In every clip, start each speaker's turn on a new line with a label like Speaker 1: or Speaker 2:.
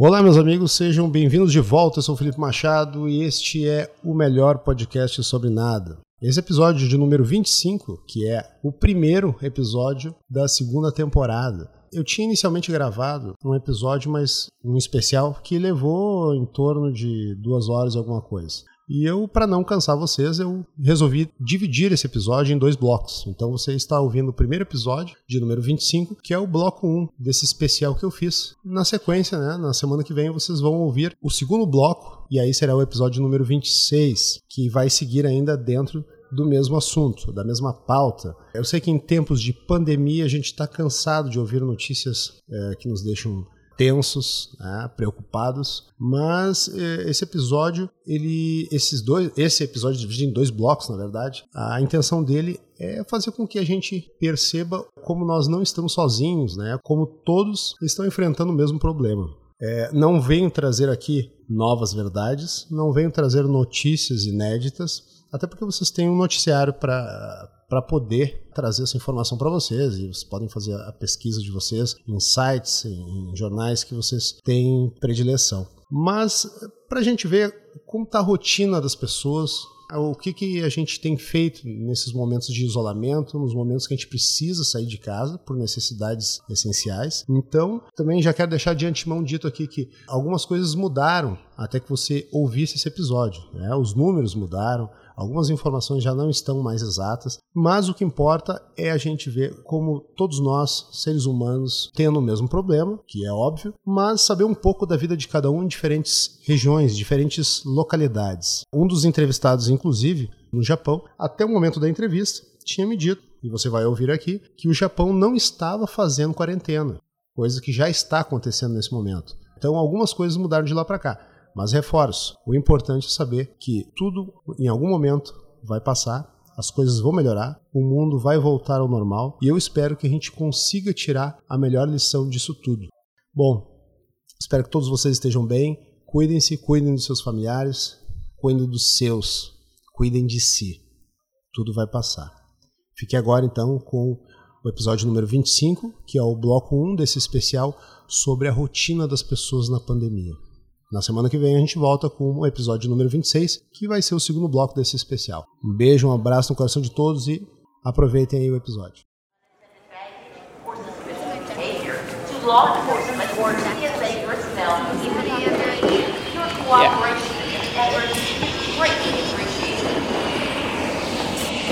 Speaker 1: Olá, meus amigos, sejam bem-vindos de volta. Eu sou o Felipe Machado e este é o melhor podcast sobre nada. Esse episódio de número 25, que é o primeiro episódio da segunda temporada. Eu tinha inicialmente gravado um episódio, mas um especial que levou em torno de duas horas e alguma coisa. E eu, para não cansar vocês, eu resolvi dividir esse episódio em dois blocos. Então você está ouvindo o primeiro episódio, de número 25, que é o bloco 1 desse especial que eu fiz. Na sequência, né, na semana que vem, vocês vão ouvir o segundo bloco, e aí será o episódio número 26, que vai seguir ainda dentro do mesmo assunto, da mesma pauta. Eu sei que em tempos de pandemia a gente está cansado de ouvir notícias é, que nos deixam tensos, né, preocupados, mas eh, esse episódio, ele, esses dois, esse episódio dividido em dois blocos, na verdade, a intenção dele é fazer com que a gente perceba como nós não estamos sozinhos, né, como todos estão enfrentando o mesmo problema. É, não venho trazer aqui novas verdades, não venho trazer notícias inéditas, até porque vocês têm um noticiário para para poder trazer essa informação para vocês e vocês podem fazer a pesquisa de vocês em sites, em, jornais que vocês têm predileção. Mas para a gente ver como está a rotina das pessoas, o que, que a gente tem feito nesses momentos de isolamento, nos momentos que a gente precisa sair de casa por necessidades essenciais. Então, também já quero deixar de antemão dito aqui que algumas coisas mudaram até que você ouvisse esse episódio. Né? Os números mudaram, Algumas informações já não estão mais exatas, mas o que importa é a gente ver como todos nós, seres humanos, tendo o mesmo problema, que é óbvio, mas saber um pouco da vida de cada um em diferentes regiões, diferentes localidades. Um dos entrevistados, inclusive, no Japão, até o momento da entrevista, tinha me dito, e você vai ouvir aqui, que o Japão não estava fazendo quarentena, coisa que já está acontecendo nesse momento. Então algumas coisas mudaram de lá para cá. Mas reforço, o importante é saber que tudo em algum momento vai passar, as coisas vão melhorar, o mundo vai voltar ao normal e eu espero que a gente consiga tirar a melhor lição disso tudo. Bom, espero que todos vocês estejam bem, cuidem-se, cuidem dos seus familiares, cuidem dos seus, cuidem de si. Tudo vai passar. Fique agora então com o episódio número 25, que é o bloco 1 desse especial sobre a rotina das pessoas na pandemia. Na semana que vem a gente volta com o episódio número 26, que vai ser o segundo bloco desse especial. Um beijo, um abraço no coração de todos e aproveitem aí o episódio.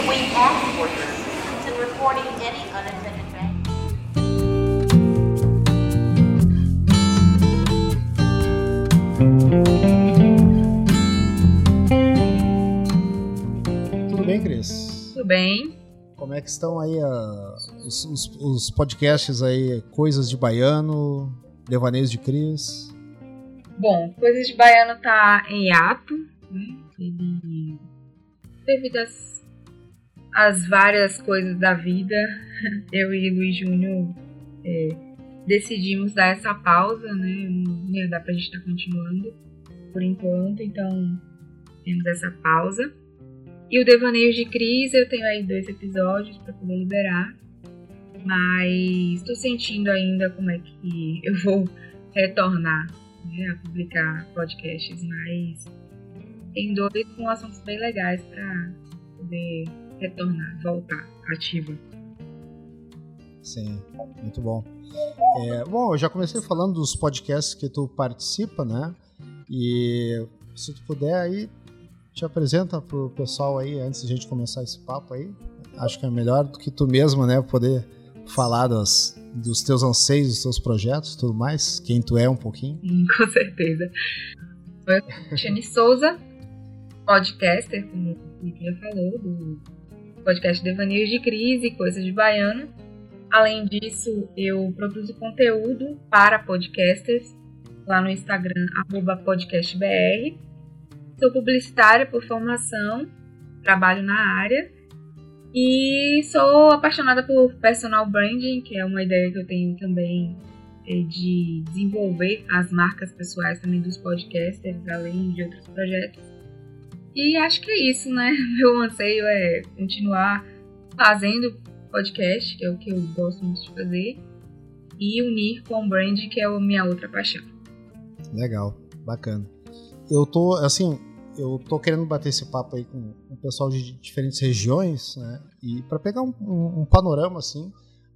Speaker 1: We bem, Cris?
Speaker 2: Tudo bem.
Speaker 1: Como é que estão aí uh, os, os, os, podcasts aí, Coisas de Baiano, Devaneios de Cris?
Speaker 2: Bom, Coisas de Baiano tá em ato, né? Ele, devido às, às várias coisas da vida, eu e Luiz Júnior é, decidimos dar essa pausa, né? Não ia dar pra gente estar tá continuando por enquanto, então temos essa pausa. E o Devaneios de Cris, eu tenho aí dois episódios para poder liberar, mas estou sentindo ainda como é que eu vou retornar né, a publicar podcasts, mas tem dois com assuntos bem legais para poder retornar, voltar ativa.
Speaker 1: Sim, muito bom. É, bom, eu já comecei falando dos podcasts que tu participa, né? E se tu puder aí, te apresenta pro pessoal aí, antes de a gente começar esse papo aí. Acho que é melhor do que tu mesmo, né? Poder falar das, dos teus anseios, dos teus projetos tudo mais, quem tu é um pouquinho.
Speaker 2: Com certeza. Eu Shane Souza, podcaster, como o Niquinha falou, do podcast Devaneios de Crise, Coisas de Baiano. Além disso, eu produzo conteúdo para podcasters lá no Instagram, podcastbr. Sou publicitária por formação, trabalho na área e sou apaixonada por personal branding, que é uma ideia que eu tenho também é, de desenvolver as marcas pessoais também dos podcasters, além de outros projetos. E acho que é isso, né? Meu anseio é continuar fazendo podcast, que é o que eu gosto muito de fazer, e unir com o brand, que é a minha outra paixão.
Speaker 1: Legal, bacana. Eu tô, assim, eu tô querendo bater esse papo aí com o pessoal de diferentes regiões, né? E para pegar um, um, um, panorama, assim,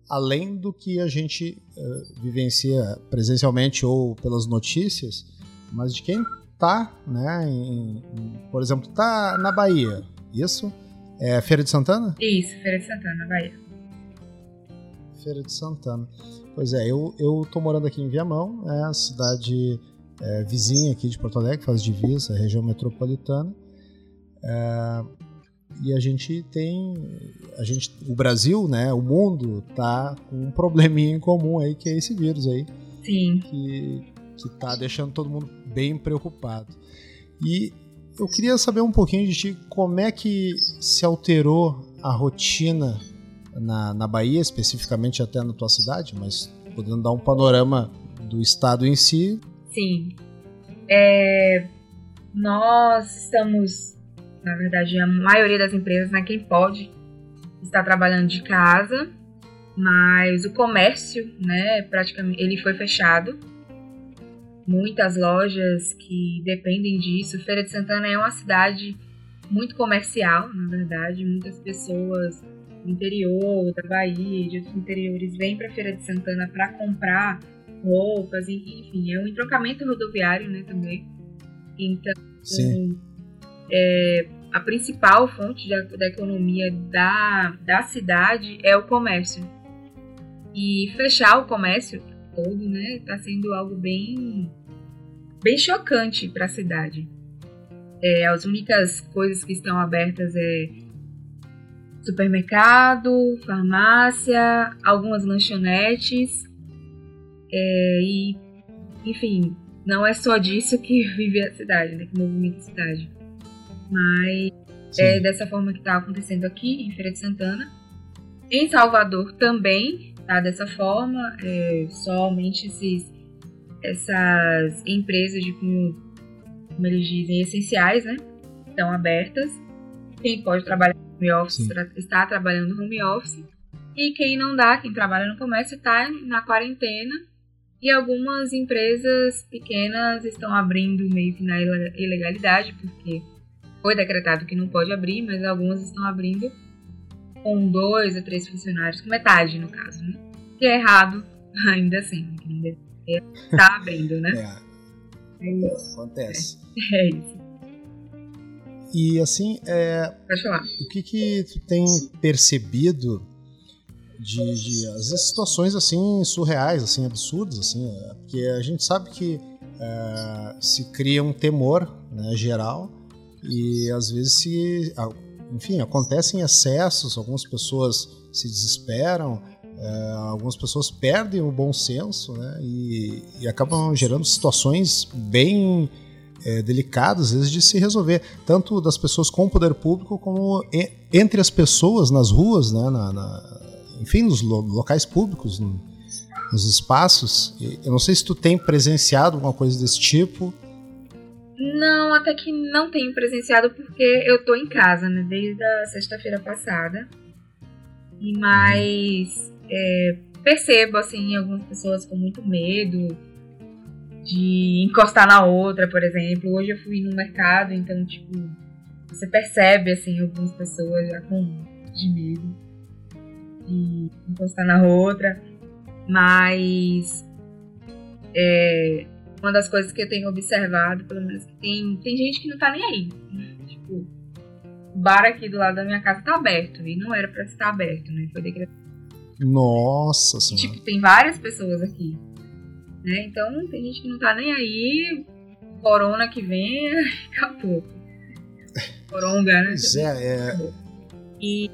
Speaker 1: além do que a gente uh, vivencia presencialmente ou pelas notícias, mas de quem tá, né? Em, em, por exemplo, tá na Bahia, isso? É Feira de Santana?
Speaker 2: Isso, Feira de Santana, Bahia.
Speaker 1: Feira de Santana. Pois é, eu, eu tô morando aqui em Viamão, é a cidade é, vizinha aqui de Porto Alegre, faz divisa, região metropolitana. É, e a gente tem, a gente, o Brasil, né, o mundo tá com um probleminha em comum aí que é esse vírus aí.
Speaker 2: Sim.
Speaker 1: Que que tá deixando todo mundo bem preocupado. E eu queria saber um pouquinho de ti, como é que se alterou a rotina na, na Bahia, especificamente até na tua cidade, mas podendo dar um panorama do estado em si.
Speaker 2: Sim. É, nós estamos, na verdade, a maioria das empresas, né, quem pode, está trabalhando de casa, mas o comércio, né, praticamente, ele foi fechado. Muitas lojas que dependem disso. Feira de Santana é uma cidade muito comercial, na verdade, muitas pessoas do interior, da Bahia, de outros interiores, vêm para Feira de Santana para comprar roupas, enfim, é um entrocamento rodoviário, né, também. Então,
Speaker 1: Sim.
Speaker 2: É, a principal fonte da, da economia da, da cidade é o comércio. E fechar o comércio todo, né, está sendo algo bem, bem chocante para a cidade. É, as únicas coisas que estão abertas é supermercado, farmácia, algumas lanchonetes é, e, enfim, não é só disso que vive a cidade, né, que movimenta a cidade. Mas Sim. é dessa forma que está acontecendo aqui em Feira de Santana. Em Salvador também está dessa forma, é, somente esses, essas empresas de como, como eles dizem, essenciais, né, estão abertas. Quem pode trabalhar home office está trabalhando no home office. E quem não dá, quem trabalha no comércio, está na quarentena. E algumas empresas pequenas estão abrindo meio que na ilegalidade, porque foi decretado que não pode abrir, mas algumas estão abrindo com dois ou três funcionários, com metade no caso, né? Que é errado ainda assim, ainda está abrindo, né?
Speaker 1: É. é Acontece.
Speaker 2: É, é isso.
Speaker 1: E assim, é, o que que tu tem percebido de, de às vezes situações assim surreais, assim absurdas, assim, é, porque a gente sabe que é, se cria um temor né, geral e às vezes se, enfim, acontecem excessos, algumas pessoas se desesperam, é, algumas pessoas perdem o bom senso, né, e, e acabam gerando situações bem é, delicados, às vezes, de se resolver, tanto das pessoas com o poder público como entre as pessoas nas ruas, né, na, na, enfim, nos lo locais públicos, no, nos espaços. Eu não sei se tu tem presenciado alguma coisa desse tipo.
Speaker 2: Não, até que não tenho presenciado porque eu tô em casa, né, desde a sexta-feira passada. E mais é, percebo assim algumas pessoas com muito medo de encostar na outra, por exemplo. Hoje eu fui no mercado, então, tipo, você percebe, assim, algumas pessoas já com de medo de encostar na outra. Mas é, uma das coisas que eu tenho observado, pelo menos, que tem, tem gente que não tá nem aí. Tipo, o bar aqui do lado da minha casa tá aberto, e não era pra estar aberto, né? Foi decretado.
Speaker 1: Nossa senhora.
Speaker 2: Tipo, tem várias pessoas aqui. Né? Então tem gente que não tá nem aí, corona que vem, acabou. Coronga, né?
Speaker 1: É, é... E...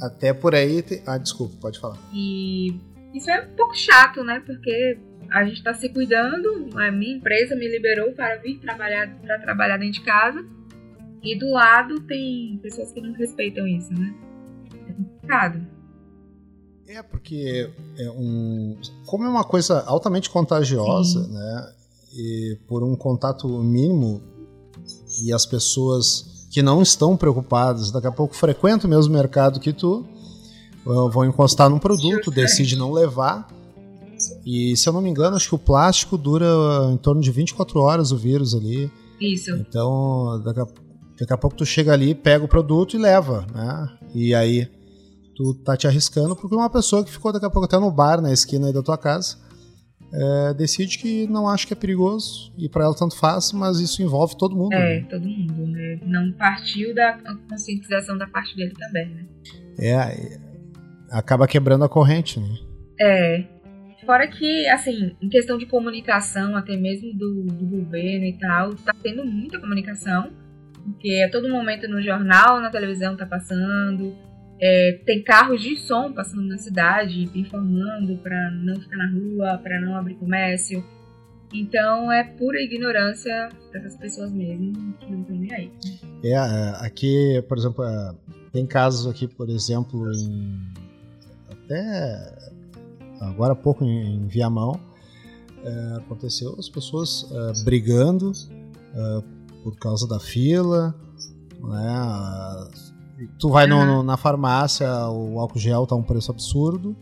Speaker 1: Até por aí. Te... Ah, desculpa, pode falar.
Speaker 2: E isso é um pouco chato, né? Porque a gente está se cuidando, a minha empresa me liberou para vir trabalhar para trabalhar dentro de casa. E do lado tem pessoas que não respeitam isso, né? É complicado.
Speaker 1: É, porque é um, como é uma coisa altamente contagiosa, Sim. né? E por um contato mínimo e as pessoas que não estão preocupadas, daqui a pouco frequentam o mesmo mercado que tu, vão encostar num produto, decide não levar E se eu não me engano, acho que o plástico dura em torno de 24 horas o vírus ali.
Speaker 2: Isso.
Speaker 1: Então, daqui a, daqui a pouco tu chega ali, pega o produto e leva, né? E aí tu tá te arriscando porque uma pessoa que ficou daqui a pouco até no bar na esquina aí da tua casa é, decide que não acha que é perigoso e para ela tanto faz, mas isso envolve todo mundo.
Speaker 2: É, né? todo mundo, né? Não partiu da conscientização da parte dele também, né?
Speaker 1: É, acaba quebrando a corrente, né?
Speaker 2: É. Fora que, assim, em questão de comunicação, até mesmo do, do governo e tal, tá tendo muita comunicação, porque a todo momento no jornal, na televisão tá passando, é, tem carros de som passando na cidade, informando para não ficar na rua, para não abrir comércio. Então é pura ignorância dessas pessoas mesmo que não estão nem aí.
Speaker 1: É, aqui, por exemplo, tem casos aqui, por exemplo, em até agora há pouco em, Viamão, é, aconteceu as pessoas é, brigando é, por causa da fila, né, Tu vai no, no, na farmácia, o álcool gel tá um preço absurdo.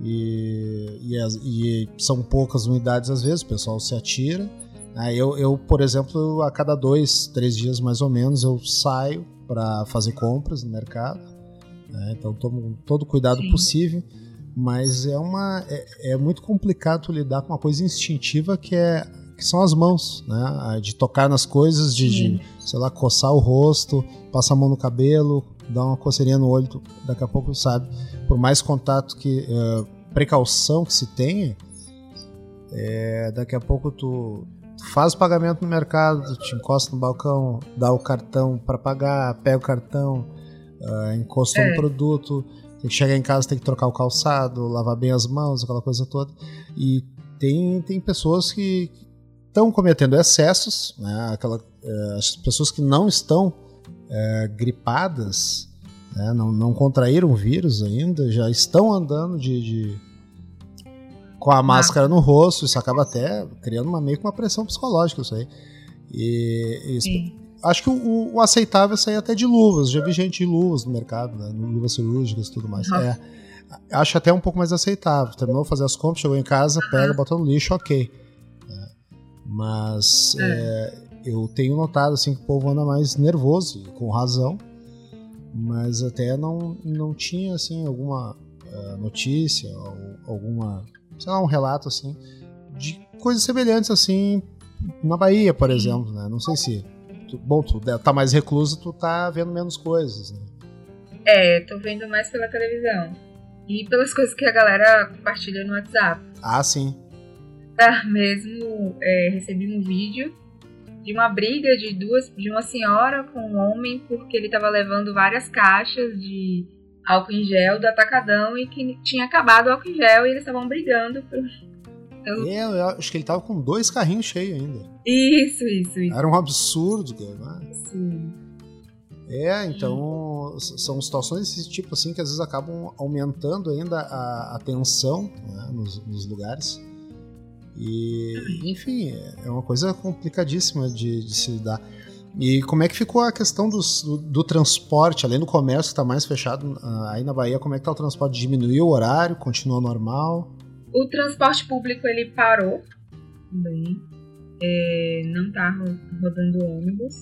Speaker 1: E, e, e, são poucas unidades às vezes, o pessoal se atira. Aí eu, eu, por exemplo, a cada dois, três dias mais ou menos, eu saio para fazer compras no mercado. Né? Então tomo todo o cuidado Sim. possível. Mas é, uma, é, é muito complicado lidar com uma coisa instintiva que é que são as mãos, né? De tocar nas coisas, de, de, sei lá, coçar o rosto, passar a mão no cabelo, dar uma coceirinha no olho, daqui a pouco sabe. Por mais contato que. Uh, precaução que se tenha, é, daqui a pouco tu, tu faz o pagamento no mercado, te encosta no balcão, dá o cartão para pagar, pega o cartão, uh, encostou é. no produto, tem que chegar em casa, tem que trocar o calçado, lavar bem as mãos, aquela coisa toda. E tem, tem pessoas que, estão cometendo excessos, né? Aquela, é, as pessoas que não estão é, gripadas, né? não, não contraíram o vírus ainda, já estão andando de, de com a máscara no rosto, isso acaba até criando uma, meio que uma pressão psicológica isso aí. E, e acho que o, o, aceitável é sair até de luvas. Já vi gente de luvas no mercado, né? luvas cirúrgicas e tudo mais. Uhum. É, acho até um pouco mais aceitável. Terminou fazer as compras, chegou em casa, pega, bota no lixo, ok. Mas é. É, eu tenho notado assim, que o povo anda mais nervoso, com razão. Mas até não, não tinha assim, alguma uh, notícia, ou alguma, sei lá, um relato assim, de coisas semelhantes assim na Bahia, por exemplo. Né? Não sei se. Tu, bom, tu tá mais recluso, tu tá vendo menos coisas. Né?
Speaker 2: É, tô vendo mais pela televisão. E pelas coisas que a galera compartilha no WhatsApp.
Speaker 1: Ah, sim
Speaker 2: mesmo é, recebi um vídeo de uma briga de duas de uma senhora com um homem porque ele estava levando várias caixas de álcool em gel do atacadão e que tinha acabado o álcool em gel e eles estavam brigando por...
Speaker 1: então... é, eu acho que ele tava com dois carrinhos cheios ainda.
Speaker 2: Isso, isso, isso.
Speaker 1: Era um absurdo, cara.
Speaker 2: Sim.
Speaker 1: É, então são situações desse tipo assim que às vezes acabam aumentando ainda a, a tensão né, nos, nos lugares. E, enfim, é uma coisa complicadíssima de, de se lidar. E como é que ficou a questão dos, do, do, transporte, além do comércio que está mais fechado ah, aí na Bahia, como é que está o transporte? Diminuiu o horário? Continuou normal?
Speaker 2: O transporte público ele parou também. É, não está rodando ônibus.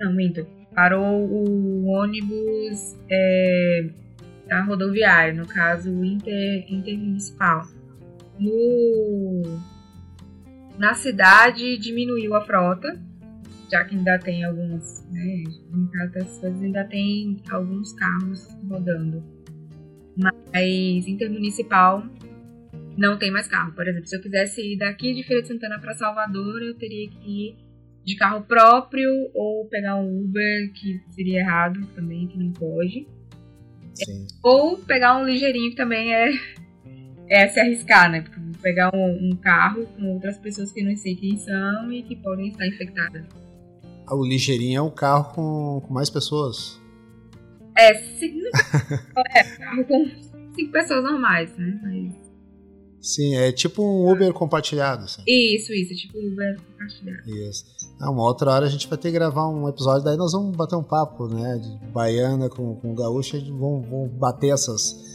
Speaker 2: Não, minto. Parou o ônibus é, a rodoviário, no caso inter, intermunicipal no, na cidade diminuiu a frota, já que ainda tem alguns, né, em ainda tem alguns carros rodando. Mas intermunicipal não tem mais carro. Por exemplo, se eu quisesse ir daqui de Feira de Santana para Salvador, eu teria que ir de carro próprio ou pegar um Uber, que seria errado também, que não pode. Sim. Ou pegar um ligeirinho, que também é é se arriscar, né? Porque pegar um, um, carro com outras pessoas que não sei quem são e que podem estar infectadas.
Speaker 1: Ah, o ligeirinho é um carro com, com mais pessoas?
Speaker 2: É, sim, é, carro com cinco pessoas normais, né? Mas...
Speaker 1: Sim, é tipo um Uber compartilhado. Assim.
Speaker 2: Isso, isso, tipo um Uber compartilhado.
Speaker 1: Isso. Ah, uma outra hora a gente vai ter que gravar um episódio, daí nós vamos bater um papo, né? De baiana com, com gaúcha, vamos, vamos bater essas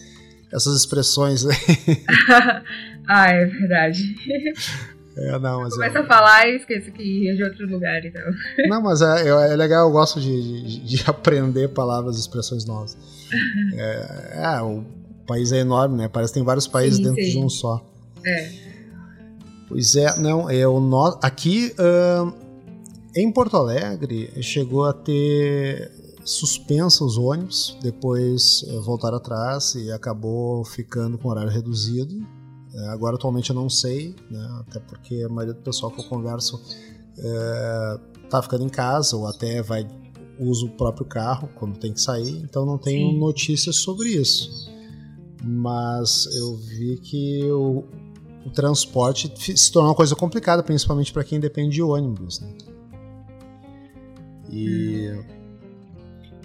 Speaker 1: essas expressões.
Speaker 2: ah, é verdade.
Speaker 1: É, não, mas
Speaker 2: Começa eu... a falar e esqueço que é de outro lugar então.
Speaker 1: Não, mas é, é, é legal, eu gosto de, de, de aprender palavras e expressões novas. é, é, o país é enorme, né? Parece que tem vários países sim, dentro sim. de um só.
Speaker 2: É.
Speaker 1: Pois é, não, é o no... aqui uh, em Porto Alegre chegou a ter suspensa os ônibus, depois uh, voltaram atrás e acabou ficando com horário reduzido. Uh, agora atualmente eu não sei, né, até porque a maioria do pessoal que eu converso está ficando em casa ou até vai usa o próprio carro quando tem que sair, então não tenho Sim. notícias sobre isso. Mas eu vi que o, o transporte se tornou uma coisa complicada, principalmente para quem depende de ônibus. Né? E, hum.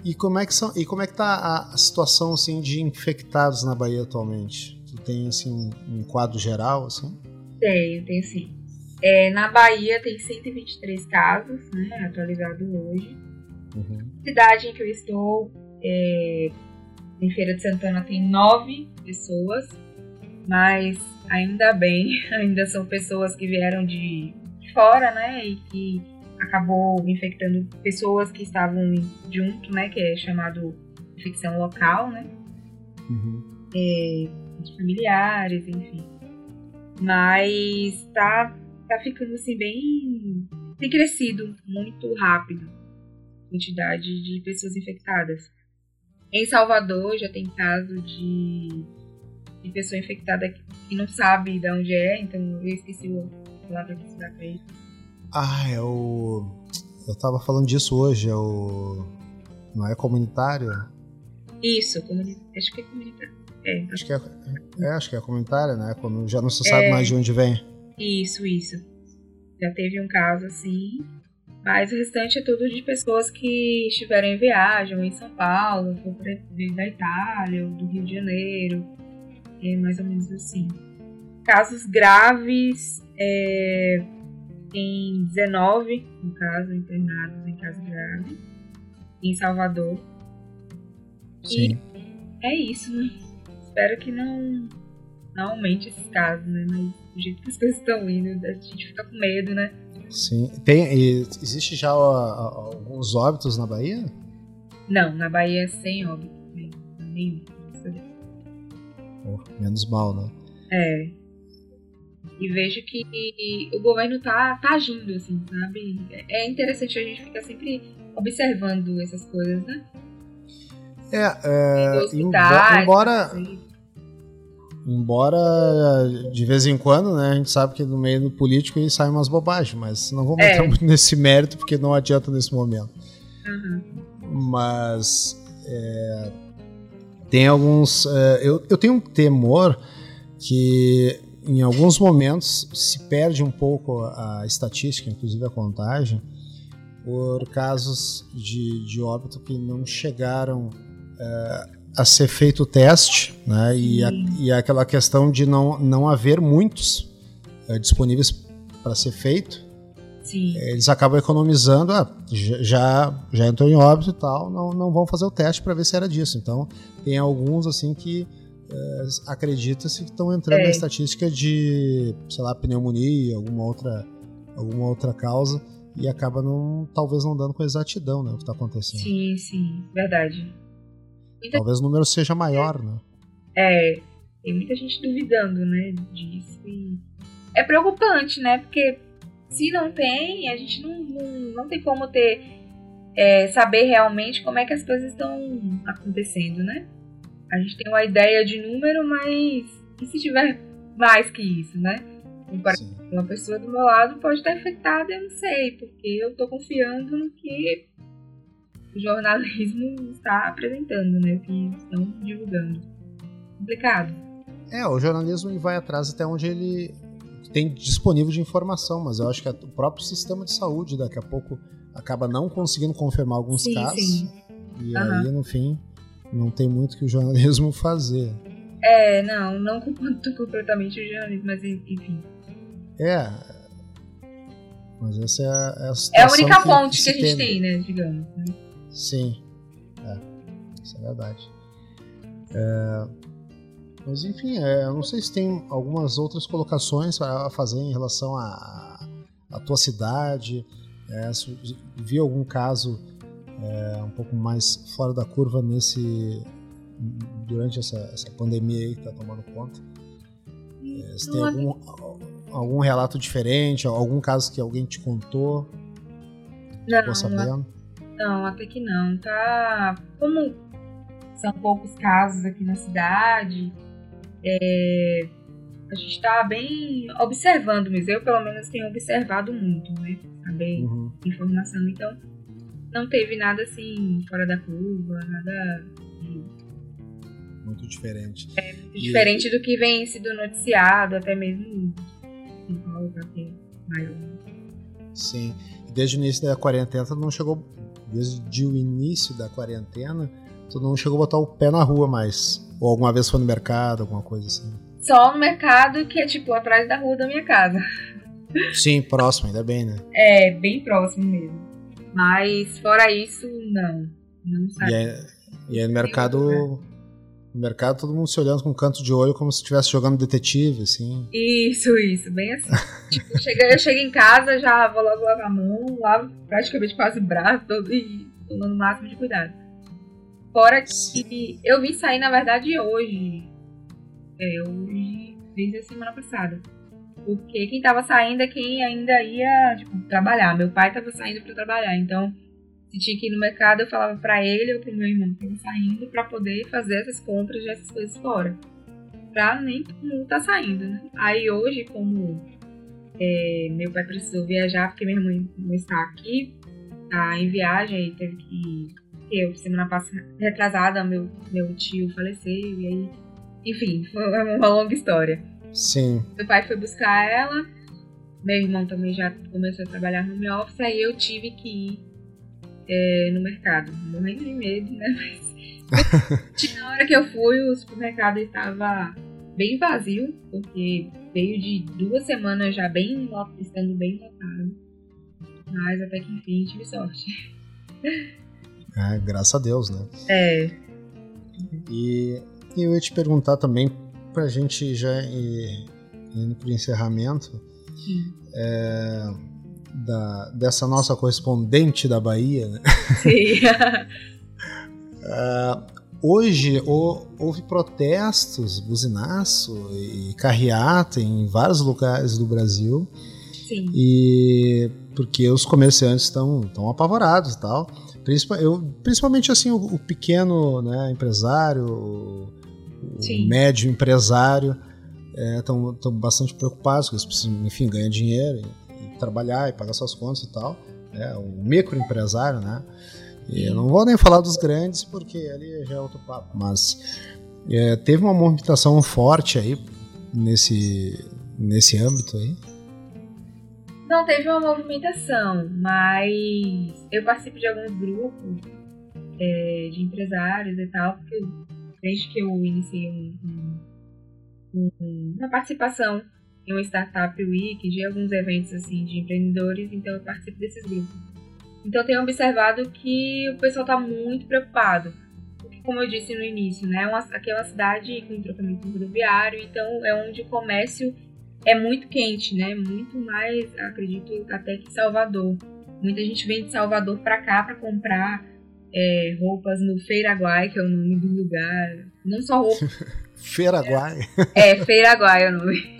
Speaker 1: E como é que são, e como é que tá a, a, situação assim de infectados na Bahia atualmente? Tu tem assim um, um quadro geral assim?
Speaker 2: Tenho, tenho sim. É, na Bahia tem 123 casos, né, atualizado hoje. Uhum. Cidade em que eu estou, é, em Feira de Santana, tem nove pessoas, mas ainda bem, ainda são pessoas que vieram de, fora, né? E que acabou infectando pessoas que estavam junto, né? Que é chamado infecção local, né? Uhum. É, familiares, enfim. Mas tá, tá ficando assim bem. tem crescido muito rápido a quantidade de pessoas infectadas. Em Salvador já tem caso de de pessoa infectada que não sabe de onde é, então eu esqueci a palavra que se dá pra isso.
Speaker 1: Ah, é o. Eu tava falando disso hoje, é o. Não é comunitário?
Speaker 2: Isso, comuni... acho que é comunitário. É,
Speaker 1: acho, que é, é, acho que é comunitária, né? Quando já não se sabe é... mais de onde vem.
Speaker 2: Isso, isso. Já teve um caso assim, mas o restante é tudo de pessoas que estiveram em viagem, ou em São Paulo, ou da Itália, ou do Rio de Janeiro, é mais ou menos assim. Casos graves, é, tem 19, no caso, internados em caso grave, em Salvador.
Speaker 1: Sim.
Speaker 2: E é isso, né? Espero que não, não aumente esses casos, né? Mas do jeito que as coisas estão indo, a gente fica com medo, né?
Speaker 1: Sim. Tem, existe já alguns óbitos na Bahia?
Speaker 2: Não, na Bahia é sem óbito. Nenhum.
Speaker 1: Oh, menos mal, né?
Speaker 2: É. E vejo que o governo tá, tá agindo, assim, sabe? É interessante a gente ficar sempre observando essas coisas, né?
Speaker 1: É, é embora, assim. embora de vez em quando, né, a gente sabe que no meio do político aí saem umas bobagens, mas não vou é. entrar muito nesse mérito porque não adianta nesse momento.
Speaker 2: Uhum.
Speaker 1: Mas é, tem alguns. Uh, eu, eu tenho um temor que em alguns momentos se perde um pouco a estatística, inclusive a contagem, por casos de, de óbito que não chegaram uh, a ser feito o teste, né? E, a, e aquela questão de não, não haver muitos uh, disponíveis para ser feito
Speaker 2: Sim.
Speaker 1: Eles acabam economizando, ah, já, já entrou em óbito e tal, não, não vão fazer o teste para ver se era disso. Então, tem alguns assim que é, acredita-se que estão entrando é. na estatística de, sei lá, pneumonia, alguma outra, alguma outra causa e acaba não, talvez não dando com exatidão, né, o que está acontecendo.
Speaker 2: Sim, sim, verdade.
Speaker 1: Muita talvez o número seja maior, né?
Speaker 2: É, tem muita gente duvidando, né, disso. E é preocupante, né, porque se não tem, a gente não, não, não tem como ter é, saber realmente como é que as coisas estão acontecendo, né? A gente tem uma ideia de número, mas e se tiver mais que isso, né? Uma pessoa do meu lado pode estar infectada, eu não sei, porque eu estou confiando no que o jornalismo está apresentando, né? O que estão divulgando. Complicado.
Speaker 1: É, o jornalismo vai atrás até onde ele tem disponível de informação, mas eu acho que o próprio sistema de saúde daqui a pouco acaba não conseguindo confirmar alguns sim, casos. Sim. E uhum. aí, no fim, não tem muito que o jornalismo fazer.
Speaker 2: É, não, não culpando completamente o jornalismo, mas enfim.
Speaker 1: É. Mas essa é a,
Speaker 2: é a situação. É a única que, fonte que, que a gente tem, tem né, digamos. Né?
Speaker 1: Sim. É. Isso é verdade. É... Mas enfim, é, eu não sei se tem algumas outras colocações a fazer em relação à tua cidade. É, se vi algum caso é, um pouco mais fora da curva nesse durante essa, essa pandemia aí que está tomando conta. É, se tem algum, algum relato diferente, algum caso que alguém te contou?
Speaker 2: Não, ficou sabendo? Não, até que não. Tá. Como são poucos casos aqui na cidade, é, a gente está bem observando, mas eu pelo menos tenho observado muito, né? Saber uhum. informação. Então, não teve nada assim fora da curva, nada.
Speaker 1: Muito diferente.
Speaker 2: É, muito e... diferente do que vem sido noticiado, até mesmo em Paulo, para ter maior.
Speaker 1: Sim. Desde o início da quarentena, não chegou. Desde o início da quarentena, tu não chegou a botar o pé na rua mais. Ou alguma vez foi no mercado, alguma coisa assim?
Speaker 2: Só no mercado que é tipo atrás da rua da minha casa.
Speaker 1: Sim, próximo, ainda bem, né?
Speaker 2: É, bem próximo mesmo. Mas fora isso, não. Não sabe.
Speaker 1: E aí, e aí no mercado. No mercado, todo mundo se olhando com um canto de olho como se estivesse jogando detetive, assim.
Speaker 2: Isso, isso, bem assim. tipo, chega, eu chego em casa, já vou logo lavar a mão, lavo praticamente quase o braço todo e tomando o máximo de cuidado. Fora que eu vim sair, na verdade, hoje. É, hoje, desde a semana passada. Porque quem tava saindo é quem ainda ia, tipo, trabalhar. Meu pai tava saindo para trabalhar, então se tinha que ir no mercado, eu falava para ele ou pro meu irmão que tava saindo para poder fazer essas compras dessas coisas fora. Pra nem mundo tá saindo, né? Aí hoje, como é, meu pai precisou viajar, porque minha irmã não está aqui, tá em viagem e teve que eu, semana passada, retrasada, meu, meu tio faleceu, e aí. Enfim, foi uma longa história.
Speaker 1: Sim.
Speaker 2: Meu pai foi buscar ela, meu irmão também já começou a trabalhar no meu office, aí eu tive que ir é, no mercado. Morrendo de medo, né? Mas na hora que eu fui, o supermercado estava bem vazio, porque veio de duas semanas já bem estando bem lotado. Mas até que enfim tive sorte.
Speaker 1: É, graças a Deus, né?
Speaker 2: É.
Speaker 1: E, e eu ia te perguntar também, pra gente já ir indo pro encerramento, é, da, dessa nossa correspondente da Bahia, né?
Speaker 2: Sim.
Speaker 1: é, hoje houve protestos, buzinaço e carreata em vários lugares do Brasil.
Speaker 2: Sim.
Speaker 1: E porque os comerciantes estão apavorados e tal. Eu, principalmente assim, o, o pequeno né, empresário, o, o médio empresário estão é, bastante preocupados, eles precisam, enfim, ganhar dinheiro e, e, trabalhar e pagar suas contas e tal. Né, o microempresário, né? E eu não vou nem falar dos grandes, porque ali já é outro papo. Mas é, teve uma movimentação forte aí nesse, nesse âmbito aí.
Speaker 2: Não teve uma movimentação, mas eu participo de alguns grupos é, de empresários e tal, porque desde que eu iniciei um, um, uma participação em uma startup week, de alguns eventos assim de empreendedores, então eu participo desses grupos. Então eu tenho observado que o pessoal está muito preocupado. Porque, como eu disse no início, né, uma, aqui é uma cidade com entroncamento rodoviário, então é onde o comércio é muito quente, né? Muito mais, acredito, até que Salvador. Muita gente vem de Salvador para cá para comprar é, roupas no Feiraguai, que é o nome do lugar. Não só roupa.
Speaker 1: Feiraguai?
Speaker 2: É, é, Feiraguai é o nome.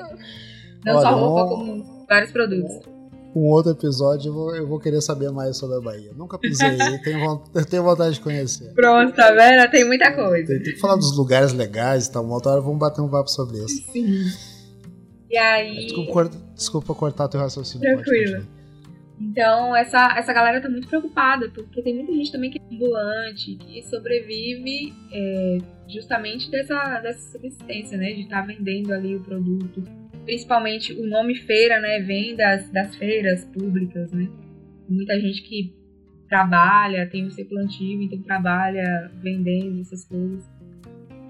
Speaker 2: Não Olha, só roupa, como vários produtos.
Speaker 1: Um outro episódio eu vou, eu vou querer saber mais sobre a Bahia. Nunca pisei aí, tenho, eu tenho vontade de conhecer.
Speaker 2: Pronto, tá vendo? Tem muita coisa.
Speaker 1: Tem, tem que falar dos lugares legais e tal. Uma outra hora vamos bater um papo sobre isso.
Speaker 2: Sim. E aí.
Speaker 1: Desculpa, desculpa cortar teu raciocínio.
Speaker 2: Tranquilo. Então, essa, essa galera tá muito preocupada, porque tem muita gente também que é ambulante, que sobrevive é, justamente dessa, dessa subsistência, né? De estar tá vendendo ali o produto. Principalmente o nome feira, né? Vem das, das feiras públicas, né? Muita gente que trabalha, tem o seu plantio, então trabalha vendendo essas coisas.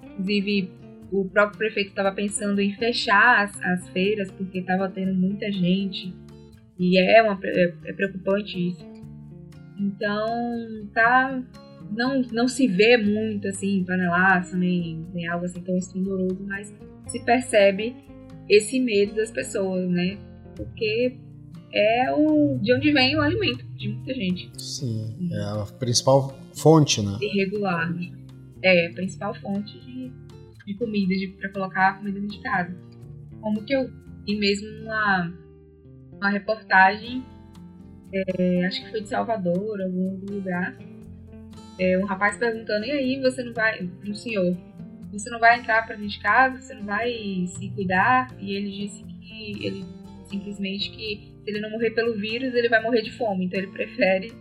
Speaker 2: Inclusive, o próprio prefeito estava pensando em fechar as, as feiras porque estava tendo muita gente e é, uma, é, é preocupante isso. Então tá não, não se vê muito assim, panelaço, nem, nem algo assim tão esplendoroso, mas se percebe esse medo das pessoas, né? Porque é o de onde vem o alimento de muita gente.
Speaker 1: Sim, é a principal fonte, né?
Speaker 2: Irregular. É, a principal fonte de, de comida, de, pra colocar comida dentro de casa. Como que eu. E mesmo uma, uma reportagem, é, acho que foi de Salvador, algum outro lugar, é, um rapaz perguntando, e aí, você não vai. Um senhor, você não vai entrar pra dentro de casa, você não vai se cuidar? E ele disse que ele simplesmente que se ele não morrer pelo vírus, ele vai morrer de fome. Então ele prefere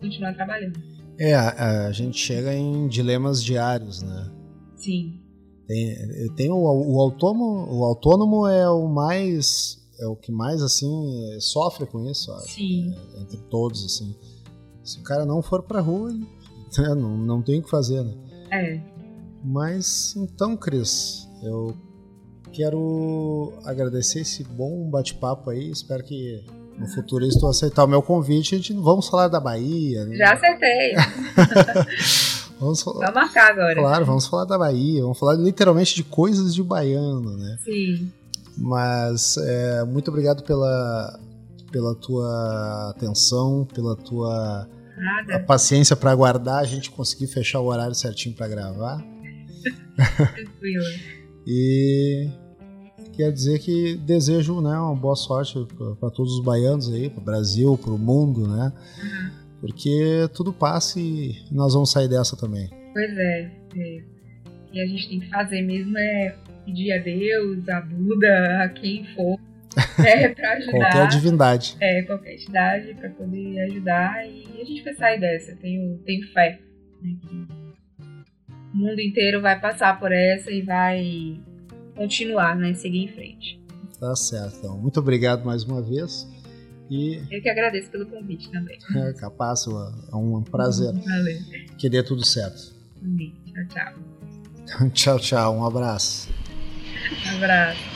Speaker 2: continuar trabalhando.
Speaker 1: É, a, a gente chega em dilemas diários, né?
Speaker 2: Sim.
Speaker 1: Tem, tem o, o, autônomo, o autônomo é o mais é o que mais assim sofre com isso, acho.
Speaker 2: Sim.
Speaker 1: É, entre todos assim. Se o cara não for pra rua, ele, né, não, não tem o que fazer, né?
Speaker 2: É.
Speaker 1: Mas então, Cris, eu quero agradecer esse bom bate-papo aí. Espero que no futuro tu aceitar o meu convite. A gente vamos falar da Bahia.
Speaker 2: Né? Já acertei. vamos, falar, vamos marcar agora.
Speaker 1: Claro, vamos falar da Bahia. Vamos falar literalmente de coisas de baiano, né?
Speaker 2: Sim.
Speaker 1: Mas é, muito obrigado pela, pela tua atenção, pela tua paciência para aguardar a gente conseguir fechar o horário certinho para gravar.
Speaker 2: Tranquilo.
Speaker 1: e quer dizer que desejo né, uma boa sorte para todos os baianos aí, para o Brasil, para o mundo, né? Uhum. Porque tudo passa e nós vamos sair dessa também.
Speaker 2: Pois é, é. O que a gente tem que fazer mesmo é pedir a Deus, a Buda, a quem for, é, para ajudar.
Speaker 1: qualquer divindade.
Speaker 2: É, qualquer entidade para poder ajudar e a gente vai sair dessa. Tenho, tenho fé. Né, o mundo inteiro vai passar por essa e vai continuar, né? Seguir em frente.
Speaker 1: Tá certo. Então, muito obrigado mais uma vez. E...
Speaker 2: Eu que agradeço pelo convite também.
Speaker 1: É, capaz, é um prazer.
Speaker 2: Valeu.
Speaker 1: Que dê tudo certo.
Speaker 2: Amém. Tchau,
Speaker 1: tchau. tchau, tchau. Um abraço.
Speaker 2: Um abraço.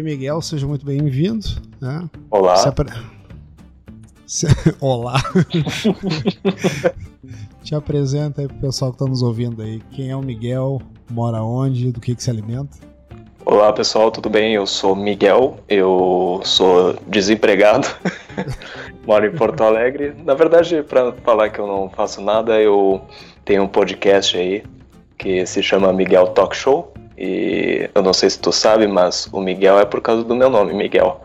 Speaker 1: aí, Miguel, seja muito bem-vindo. Né?
Speaker 3: Olá. Se
Speaker 1: apre... Olá. Te apresenta aí pro pessoal que está nos ouvindo aí. Quem é o Miguel? Mora onde? Do que, que se alimenta?
Speaker 3: Olá pessoal, tudo bem? Eu sou Miguel, eu sou desempregado, moro em Porto Alegre. Na verdade, para falar que eu não faço nada, eu tenho um podcast aí que se chama Miguel Talk Show. E eu não sei se tu sabe, mas o Miguel é por causa do meu nome, Miguel.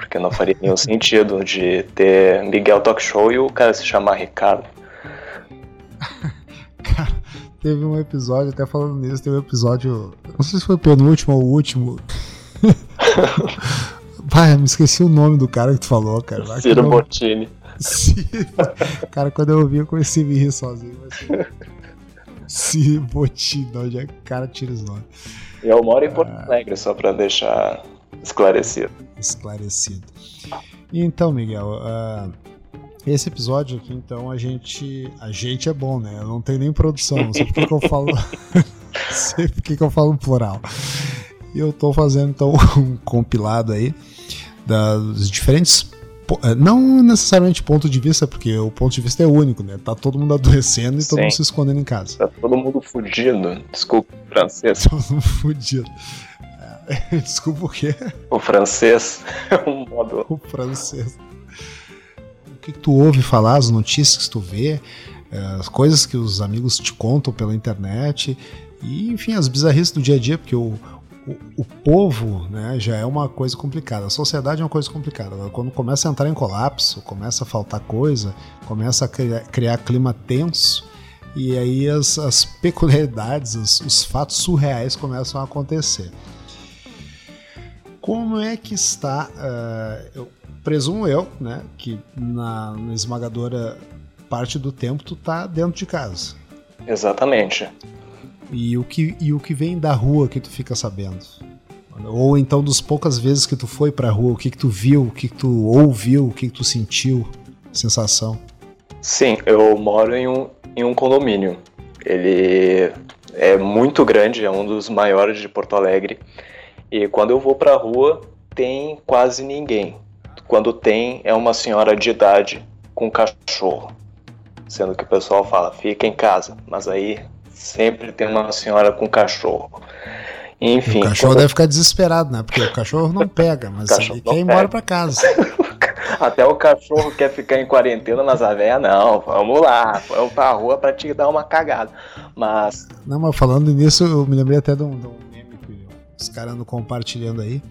Speaker 3: Porque não faria nenhum sentido de ter Miguel Talk Show e o cara se chamar Ricardo.
Speaker 1: cara, teve um episódio, até falando nisso, teve um episódio. Não sei se foi o penúltimo ou o último. Pai, eu me esqueci o nome do cara que tu falou, cara.
Speaker 3: Ciro Bottini.
Speaker 1: Cara, quando eu ouvi, eu comecei a me rir sozinho. Mas... Se Botina, onde é que o cara tira os nomes.
Speaker 3: Eu moro em Porto ah. Alegre, só para deixar esclarecido.
Speaker 1: Esclarecido. Então, Miguel, uh, esse episódio aqui, então, a gente. A gente é bom, né? Eu não tenho nem produção, não sei porque que eu falo. sei porque que eu falo plural. E eu tô fazendo, então, um compilado aí das diferentes é, não necessariamente ponto de vista, porque o ponto de vista é único, né? Tá todo mundo adoecendo e Sim. todo mundo se escondendo em casa.
Speaker 3: Tá todo mundo fudido. Desculpa, francês.
Speaker 1: Todo mundo fudido. Desculpa o quê?
Speaker 3: O francês é um modo.
Speaker 1: O francês. O que, tu ouve falar, as notícias que tu vê, é, as coisas que os amigos te contam pela internet, e enfim, as bizarrices do dia a dia, porque o, o, o, povo né, já é uma coisa complicada, a sociedade é uma coisa complicada. Quando começa a entrar em colapso, começa a faltar coisa, começa a criar, criar clima tenso, e aí as, as peculiaridades, os, os fatos surreais começam a acontecer. Como é que está, uh, eu presumo eu, né, que na, na esmagadora parte do tempo tu tá dentro de casa.
Speaker 3: Exatamente.
Speaker 1: E o que, e o que vem da rua que tu fica sabendo? Ou então das poucas vezes que tu foi pra rua, o que que tu viu, o que que tu ouviu, o que que tu sentiu, sensação?
Speaker 3: Sim, eu moro em um, em um condomínio. Ele é muito grande, é um dos maiores de Porto Alegre. E quando eu vou pra rua, tem quase ninguém. Quando tem, é uma senhora de idade com cachorro. Sendo que o pessoal fala, fica em casa. Mas aí sempre tem uma senhora com cachorro. Enfim.
Speaker 1: O cachorro quando... deve ficar desesperado, né? Porque o cachorro não pega, mas ele quer ir embora pra casa.
Speaker 3: Até o cachorro quer ficar em quarentena, mas a véia não. Vamos lá, vamos pra rua pra te dar uma cagada. Mas.
Speaker 1: Não, mas falando nisso, eu me lembrei até de um, de um os caras andam compartilhando aí.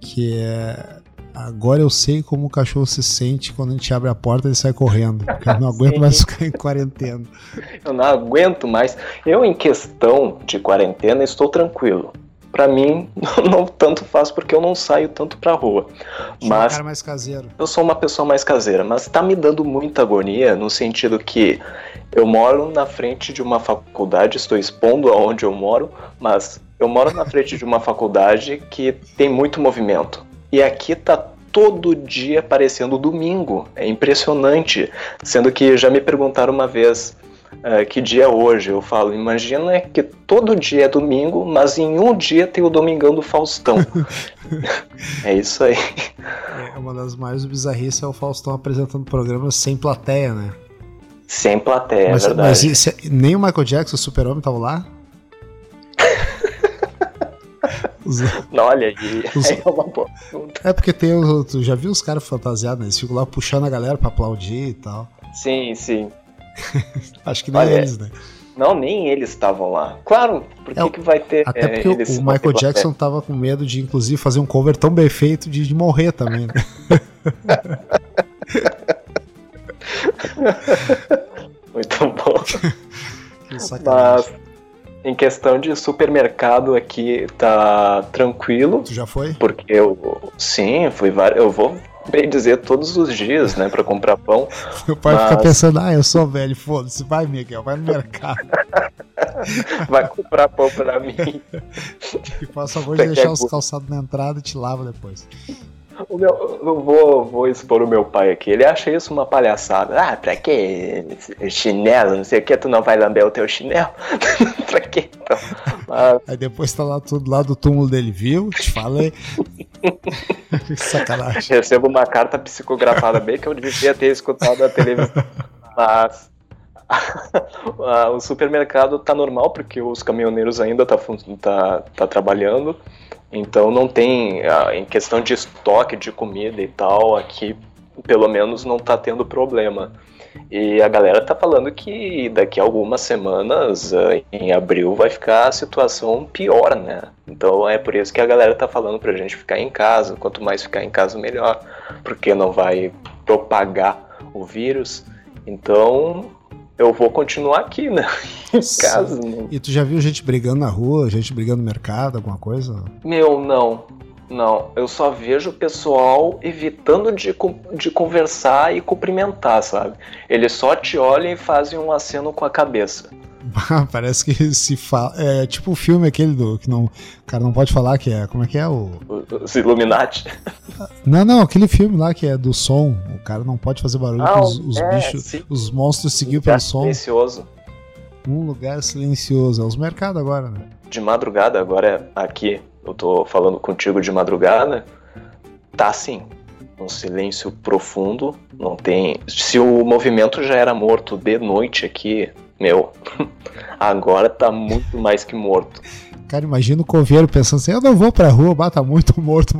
Speaker 1: Que é. Agora eu sei como o cachorro se sente quando a gente abre a porta e ele sai correndo. Porque eu não aguento mais ficar em quarentena.
Speaker 3: Eu não aguento mais. Eu, em questão de quarentena, estou tranquilo para mim não tanto faz porque eu não saio tanto pra rua. mas
Speaker 1: cara mais caseiro.
Speaker 3: Eu sou uma pessoa mais caseira, mas tá me dando muita agonia no sentido que eu moro na frente de uma faculdade, estou expondo aonde eu moro, mas eu moro na frente de uma faculdade que tem muito movimento. E aqui tá todo dia parecendo domingo. É impressionante. Sendo que já me perguntaram uma vez uh, que dia é hoje. Eu falo, imagina que todo dia é domingo, mas em um dia tem o Domingão do Faustão. é isso aí.
Speaker 1: É, uma das mais bizarrices é o Faustão apresentando programas sem plateia, né?
Speaker 3: Sem plateia, mas, é verdade. Mas
Speaker 1: isso, nem o Michael Jackson, o super-homem, estavam lá?
Speaker 3: Não, olha os... é uma boa
Speaker 1: É porque tem os, tu já viu os caras fantasiados, né? Eles ficam lá puxando a galera pra aplaudir e tal.
Speaker 3: Sim, sim.
Speaker 1: Acho que nem olha, eles, né?
Speaker 3: Não, nem eles estavam lá. Claro, por é, que, vai ter.
Speaker 1: Até porque é, o Michael Jackson tava com medo de, inclusive, fazer um cover tão bem feito de, de morrer também. Né?
Speaker 3: Muito bom. Mas em questão de supermercado aqui tá tranquilo.
Speaker 1: Tu já foi?
Speaker 3: Porque eu sim, fui vários. Eu vou bem dizer todos os dias, né, para comprar pão.
Speaker 1: Meu pai mas... fica pensando, ah, eu sou velho, foda-se, vai, Miguel, vai no mercado.
Speaker 3: vai comprar pão para mim.
Speaker 1: E faça favor de deixar os calçados na entrada e te lava depois.
Speaker 3: O meu, eu vou, vou expor o meu pai aqui. Ele acha isso uma palhaçada. Ah, pra que chinelo? Não sei o que, tu não vai lamber o teu chinelo? pra que então?
Speaker 1: Mas... Aí depois tá lá tudo lá do túmulo dele, viu? Te falei. Sacanagem.
Speaker 3: Recebo uma carta psicografada bem que eu devia ter escutado a televisão. Mas o supermercado tá normal porque os caminhoneiros ainda tá, tá, tá trabalhando. Então não tem, em questão de estoque de comida e tal, aqui pelo menos não tá tendo problema. E a galera tá falando que daqui a algumas semanas, eh, em abril, vai ficar a situação pior, né? Então é por isso que a galera tá falando pra gente ficar em casa. Quanto mais ficar em casa, melhor. Porque não vai propagar o vírus. Então eu vou continuar aqui, né? Em casa. Né?
Speaker 1: E tu já viu gente brigando na rua, gente brigando no mercado, alguma coisa?
Speaker 3: Meu, não. Não, eu só vejo o pessoal evitando de, de conversar e cumprimentar, sabe? Eles só te olham e fazem um aceno com a cabeça.
Speaker 1: Parece que se fala. É tipo o filme aquele do. que não, o cara não pode falar que é. Como é que é o.
Speaker 3: Os Illuminati.
Speaker 1: Não, não, aquele filme lá que é do som. O cara não pode fazer barulho ah, os, os é, bichos. Sim. Os monstros seguiam pelo som.
Speaker 3: Silencioso.
Speaker 1: Um lugar silencioso. É os mercados agora, né?
Speaker 3: De madrugada, agora é aqui. Eu tô falando contigo de madrugada. Tá assim. Um silêncio profundo. Não tem. Se o movimento já era morto de noite aqui, meu, agora tá muito mais que morto.
Speaker 1: Cara, imagina o coveiro pensando assim, eu não vou pra rua, bata muito morto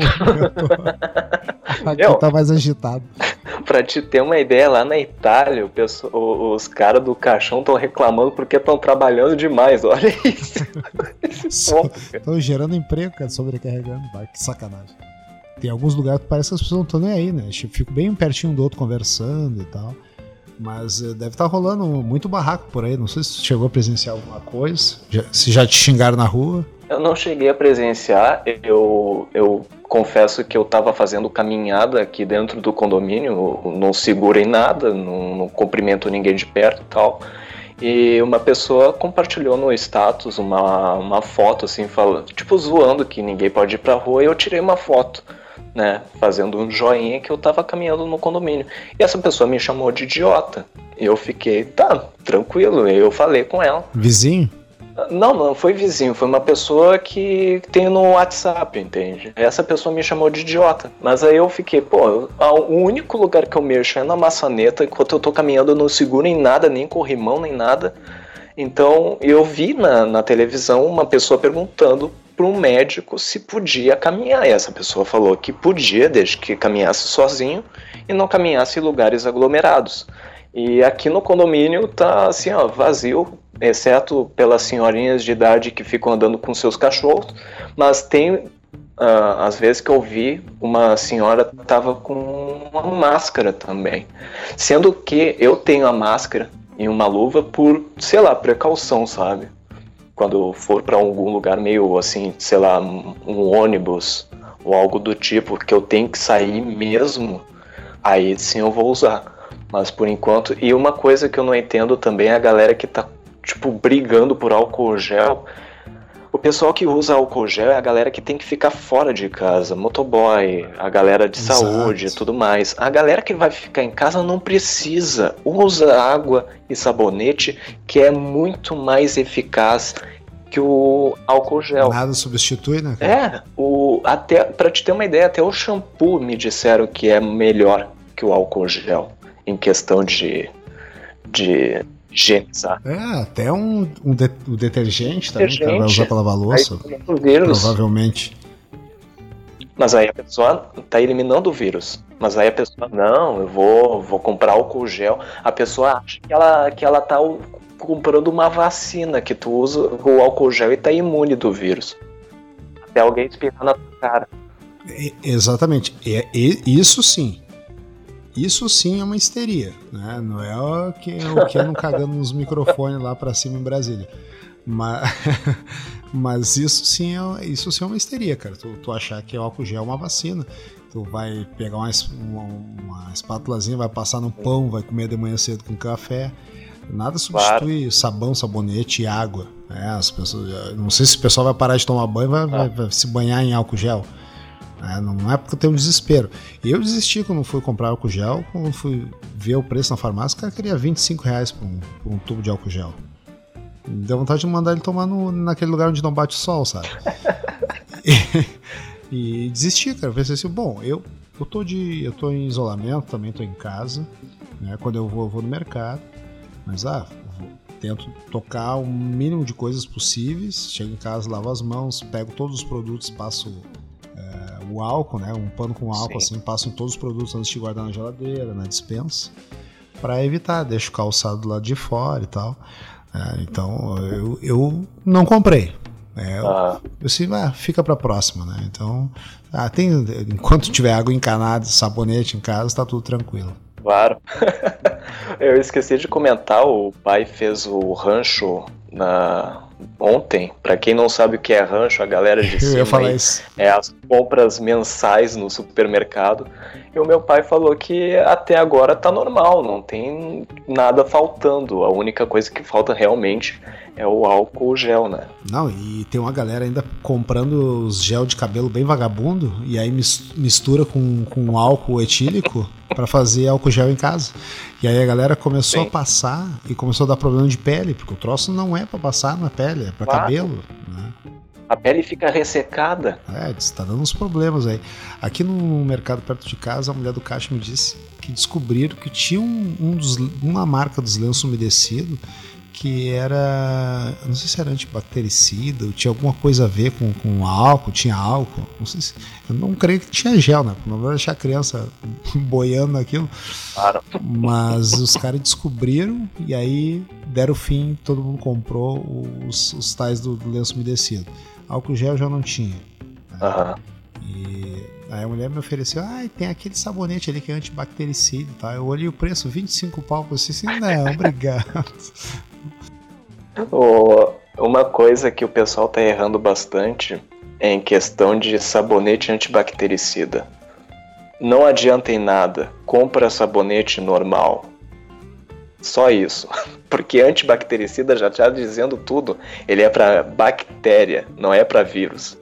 Speaker 1: Aqui meu, tá mais agitado.
Speaker 3: pra te ter uma ideia, lá na Itália, pessoal, os caras do caixão estão reclamando porque estão trabalhando demais, olha isso.
Speaker 1: Estão gerando emprego, cara, sobrecarregando, vai, que sacanagem. Tem alguns lugares que parece que as pessoas não estão nem aí, né? Fico bem pertinho do outro conversando e tal. Mas eh, deve estar tá rolando muito barraco por aí. Não sei se chegou a presenciar alguma coisa. Se já te xingaram na rua.
Speaker 3: Eu não cheguei a presenciar. Eu, eu confesso que eu estava fazendo caminhada aqui dentro do condomínio. Não seguro em nada, não, não cumprimento ninguém de perto e tal. E uma pessoa compartilhou no status uma, uma foto, assim, falando, tipo, zoando que ninguém pode ir pra rua, e eu tirei uma foto, né? Fazendo um joinha que eu tava caminhando no condomínio. E essa pessoa me chamou de idiota. E eu fiquei, tá, tranquilo. E eu falei com ela.
Speaker 1: Vizinho?
Speaker 3: Não, não foi vizinho, foi uma pessoa que tem no WhatsApp, entende? Essa pessoa me chamou de idiota. Mas aí eu fiquei, pô, o único lugar que eu mexo é na maçaneta, enquanto eu tô caminhando, eu não seguro em nada, nem corrimão, nem nada. Então eu vi na, na televisão uma pessoa perguntando para um médico se podia caminhar. E essa pessoa falou que podia, desde que caminhasse sozinho e não caminhasse em lugares aglomerados. E aqui no condomínio tá assim, ó, vazio, exceto pelas senhorinhas de idade que ficam andando com seus cachorros, mas tem uh, às vezes que eu vi uma senhora tava com uma máscara também, sendo que eu tenho a máscara e uma luva por, sei lá, precaução, sabe? Quando for para algum lugar meio assim, sei lá, um ônibus ou algo do tipo que eu tenho que sair mesmo, aí sim eu vou usar. Mas por enquanto. E uma coisa que eu não entendo também é a galera que tá, tipo, brigando por álcool gel. Pessoal que usa álcool gel é a galera que tem que ficar fora de casa, motoboy, a galera de Exato. saúde e tudo mais. A galera que vai ficar em casa não precisa. Usa água e sabonete, que é muito mais eficaz que o álcool gel.
Speaker 1: Nada substitui, né?
Speaker 3: É, o até para te ter uma ideia, até o shampoo me disseram que é melhor que o álcool gel em questão de, de higienizar.
Speaker 1: É, até um, um, de, um detergente também, que vai usar para lavar louça. Provavelmente.
Speaker 3: Mas aí a pessoa tá eliminando o vírus. Mas aí a pessoa, não, eu vou, vou comprar álcool gel. A pessoa acha que ela, que ela tá comprando uma vacina, que tu usa o álcool gel e tá imune do vírus. Até alguém espirrar na tua cara.
Speaker 1: É, exatamente. É, isso sim. Isso sim é uma histeria, né? Não é o que, o que não cagando nos microfones lá para cima em Brasília. Mas, mas isso sim é, isso sim é uma histeria, cara. Tu, tu achar que o álcool gel é uma vacina. Tu vai pegar uma, uma, uma espátulazinha, vai passar no pão, vai comer de manhã cedo com café. Nada substitui claro. sabão, sabonete e água. É, as pessoas, não sei se o pessoal vai parar de tomar banho, vai, ah. vai, vai se banhar em álcool gel. É, não é porque eu tenho um desespero. Eu desisti quando fui comprar álcool gel, quando fui ver o preço na farmácia, o cara queria 25 reais por um, por um tubo de álcool gel. Deu vontade de mandar ele tomar no, naquele lugar onde não bate o sol, sabe? e, e desisti, cara. Eu pensei assim, bom, eu, eu, tô de, eu tô em isolamento, também tô em casa. Né? Quando eu vou, eu vou no mercado. Mas, ah, tento tocar o mínimo de coisas possíveis. Chego em casa, lavo as mãos, pego todos os produtos, passo o álcool, né? Um pano com álcool, Sim. assim, passo em todos os produtos antes de guardar na geladeira, na dispensa, para evitar, deixo o calçado do lado de fora e tal. É, então eu, eu não comprei. É, ah. Eu disse, ah, fica para próxima, né? Então, ah, tem, enquanto tiver água encanada, sabonete em casa, tá tudo tranquilo.
Speaker 3: Claro. eu esqueci de comentar, o pai fez o rancho na ontem. Para quem não sabe o que é rancho, a galera de cima aí, é as compras mensais no supermercado. E o meu pai falou que até agora tá normal, não tem nada faltando. A única coisa que falta realmente é o álcool gel, né?
Speaker 1: Não, e tem uma galera ainda comprando os gel de cabelo bem vagabundo e aí mistura com, com álcool etílico para fazer álcool gel em casa. E aí a galera começou Sim. a passar e começou a dar problema de pele, porque o troço não é para passar na pele, é para claro. cabelo. Né?
Speaker 3: A pele fica ressecada.
Speaker 1: É, está dando uns problemas aí. Aqui no mercado perto de casa, a mulher do caixa me disse que descobriram que tinha um, um dos, uma marca dos lenços umedecidos que era. Não sei se era antibactericida, ou tinha alguma coisa a ver com, com álcool, tinha álcool. Não sei se, eu não creio que tinha gel, né? Não vou deixar a criança boiando naquilo. Claro. Mas os caras descobriram e aí deram fim, todo mundo comprou os, os tais do, do lenço umedecido. Álcool gel já não tinha.
Speaker 3: Aham.
Speaker 1: E aí a mulher me ofereceu, ah, tem aquele sabonete ali que é antibactericida, tá? Eu olhei o preço, 25 pau, eu disse assim, não, obrigado.
Speaker 3: Uma coisa que o pessoal tá errando bastante é em questão de sabonete antibactericida. Não adianta em nada, compra sabonete normal. Só isso. Porque antibactericida já está dizendo tudo. Ele é para bactéria, não é para vírus.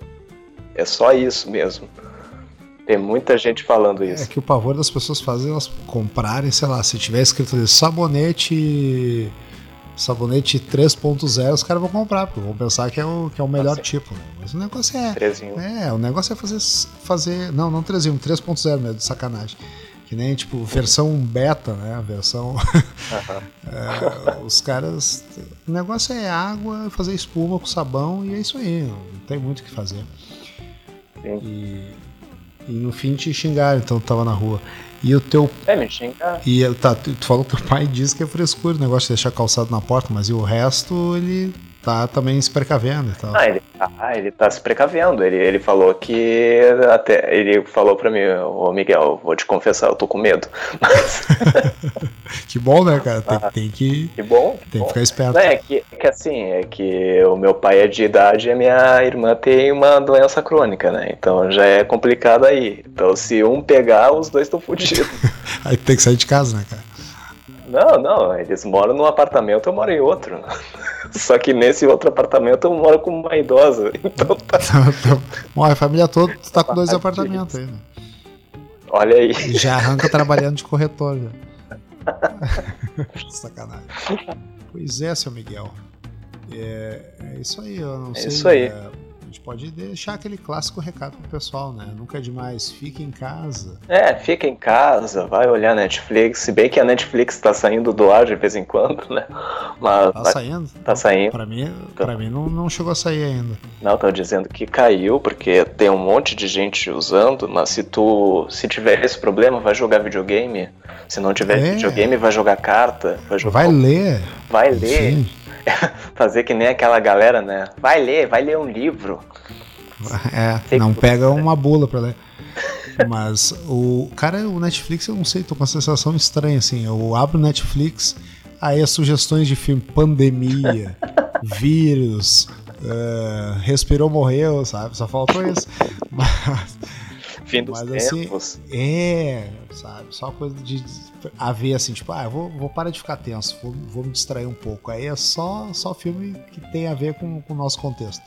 Speaker 3: É só isso mesmo. Tem muita gente falando isso.
Speaker 1: É que o pavor das pessoas fazem elas comprarem, sei lá, se tiver escrito ali, sabonete sabonete 3.0, os caras vão comprar, porque vão pensar que é o, que é o melhor tipo. Né? Mas o negócio é. 3 É, o negócio é fazer. fazer não, não 3 em 3.0 mesmo, de sacanagem. Que nem, tipo, versão beta, né? A versão. é, os caras. O negócio é água, fazer espuma com sabão e é isso aí. Não tem muito o que fazer. Sim. E, e no fim te xingaram, então tava na rua. E o teu.
Speaker 3: É, me xingar.
Speaker 1: E tá, tu falou que teu pai diz que é frescura o negócio de deixar calçado na porta, mas e o resto ele tá também se precavendo e tal.
Speaker 3: Ah, ele, ah, ele tá se precavendo. Ele, ele falou que. Até, ele falou pra mim, ô Miguel, vou te confessar, eu tô com medo. Mas...
Speaker 1: que bom, né, cara? Tem, ah, tem que.
Speaker 3: Que bom.
Speaker 1: Que tem
Speaker 3: bom.
Speaker 1: que ficar esperto.
Speaker 3: É que, que assim, é que o meu pai é de idade e a minha irmã tem uma doença crônica, né? Então já é complicado aí. Então se um pegar, os dois estão fodidos.
Speaker 1: aí tem que sair de casa, né, cara?
Speaker 3: Não, não, eles moram num apartamento, eu moro em outro. Só que nesse outro apartamento eu moro com uma idosa. Então tá.
Speaker 1: Bom, a família toda tá com dois apartamentos aí, né?
Speaker 3: Olha aí.
Speaker 1: Já arranca trabalhando de corretor. Já. Sacanagem. Pois é, seu Miguel. É, é isso aí, eu não é sei.
Speaker 3: Isso aí.
Speaker 1: É, gente pode deixar aquele clássico recado pro pessoal, né? Nunca é demais, fique em casa.
Speaker 3: É, fica em casa, vai olhar Netflix, se bem que a Netflix tá saindo do ar de vez em quando, né?
Speaker 1: Mas tá saindo?
Speaker 3: Tá saindo.
Speaker 1: Pra mim, então, pra mim não, não chegou a sair ainda.
Speaker 3: Não, tô dizendo que caiu, porque tem um monte de gente usando, mas se tu se tiver esse problema, vai jogar videogame. Se não tiver é. videogame, vai jogar carta. Vai, jogar...
Speaker 1: vai ler.
Speaker 3: Vai ler. Sim. fazer que nem aquela galera, né? Vai ler, vai ler um livro.
Speaker 1: É, não pega uma bula pra ler. Mas o cara, o Netflix, eu não sei, tô com uma sensação estranha assim. Eu abro o Netflix, aí as sugestões de filme, pandemia, vírus, uh, respirou, morreu, sabe? Só faltou isso. Mas,
Speaker 3: Fim dos mas, assim, tempos.
Speaker 1: é, sabe? Só coisa de a ver assim, tipo, ah, vou, vou parar de ficar tenso, vou, vou me distrair um pouco. Aí é só, só filme que tem a ver com, com o nosso contexto.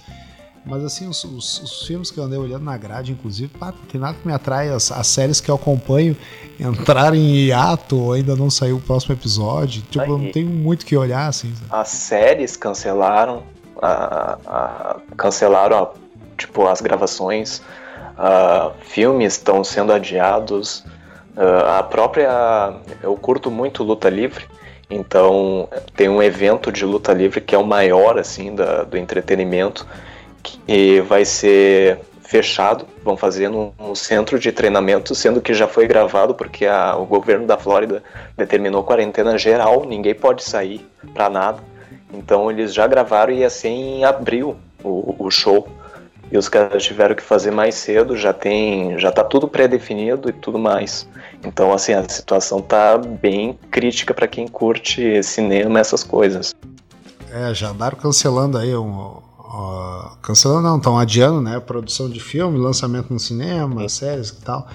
Speaker 1: Mas assim, os, os, os, filmes que eu andei olhando na grade, inclusive, pá, tem nada que me atrai. As, as séries que eu acompanho entrarem em hiato ou ainda não saiu o próximo episódio. Tipo, Aí, eu não tenho muito que olhar, assim. Sabe?
Speaker 3: As séries cancelaram. A, a, cancelaram a, tipo, as gravações. Uh, filmes estão sendo adiados. Uh, a própria. Eu curto muito luta livre, então tem um evento de luta livre que é o maior assim da, do entretenimento, que vai ser fechado, vão fazer no, no, centro de treinamento, sendo que já foi gravado porque a, o governo da Flórida determinou quarentena geral, ninguém pode sair para nada. Então eles já gravaram e ia ser em abril o, o show e os caras tiveram que fazer mais cedo, já tem, já tá tudo pré-definido e tudo mais. Então assim, a situação tá bem crítica para quem curte cinema, essas coisas.
Speaker 1: É, já andaram cancelando aí um, cancelando não, estão adiando, né, produção de filme, lançamento no cinema, séries e tal.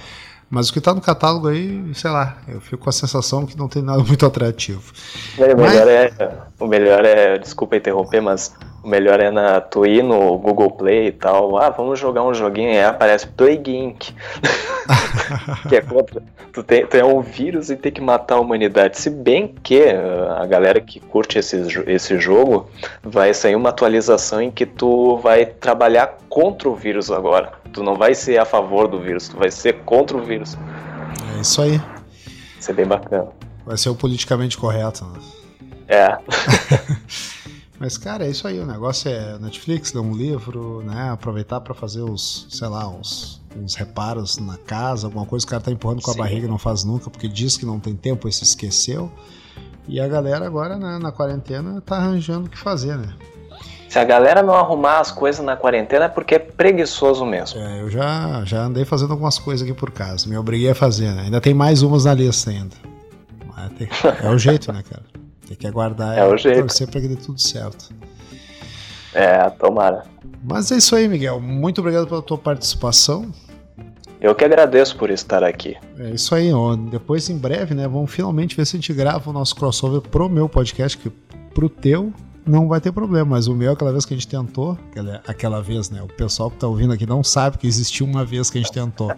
Speaker 1: Mas o que está no catálogo aí, sei lá, eu fico com a sensação que não tem nada muito atrativo.
Speaker 3: É, o, melhor mas... é, o melhor é, desculpa interromper, mas o melhor é na tu ir no Google Play e tal. Ah, vamos jogar um joguinho e aparece Plague Inc. que é contra. Tu, tem, tu é um vírus e tem que matar a humanidade. Se bem que uh, a galera que curte esse, esse jogo vai sair uma atualização em que tu vai trabalhar contra o vírus agora. Tu não vai ser a favor do vírus, tu vai ser contra o vírus.
Speaker 1: É isso aí.
Speaker 3: Isso é bem bacana.
Speaker 1: Vai ser o politicamente correto. Né?
Speaker 3: É.
Speaker 1: Mas, cara, é isso aí. O negócio é Netflix, ler um livro, né? Aproveitar para fazer os, sei lá, uns, uns reparos na casa, alguma coisa que o cara tá empurrando com a Sim. barriga e não faz nunca, porque diz que não tem tempo e se esqueceu. E a galera agora, né, na quarentena, tá arranjando o que fazer, né?
Speaker 3: Se a galera não arrumar as coisas na quarentena é porque é preguiçoso mesmo.
Speaker 1: É, eu já, já andei fazendo algumas coisas aqui por casa. Me obriguei a fazer, né? Ainda tem mais umas na lista ainda. Tem, é o jeito, né, cara? Tem que aguardar
Speaker 3: é o jeito.
Speaker 1: torcer para que dê tudo certo.
Speaker 3: É, tomara.
Speaker 1: Mas é isso aí, Miguel. Muito obrigado pela tua participação.
Speaker 3: Eu que agradeço por estar aqui.
Speaker 1: É isso aí, ó. depois em breve, né, vamos finalmente ver se a gente grava o nosso crossover pro meu podcast, que pro teu não vai ter problema, mas o meu, aquela vez que a gente tentou, aquela, aquela vez, né, o pessoal que tá ouvindo aqui não sabe que existiu uma vez que a gente tentou,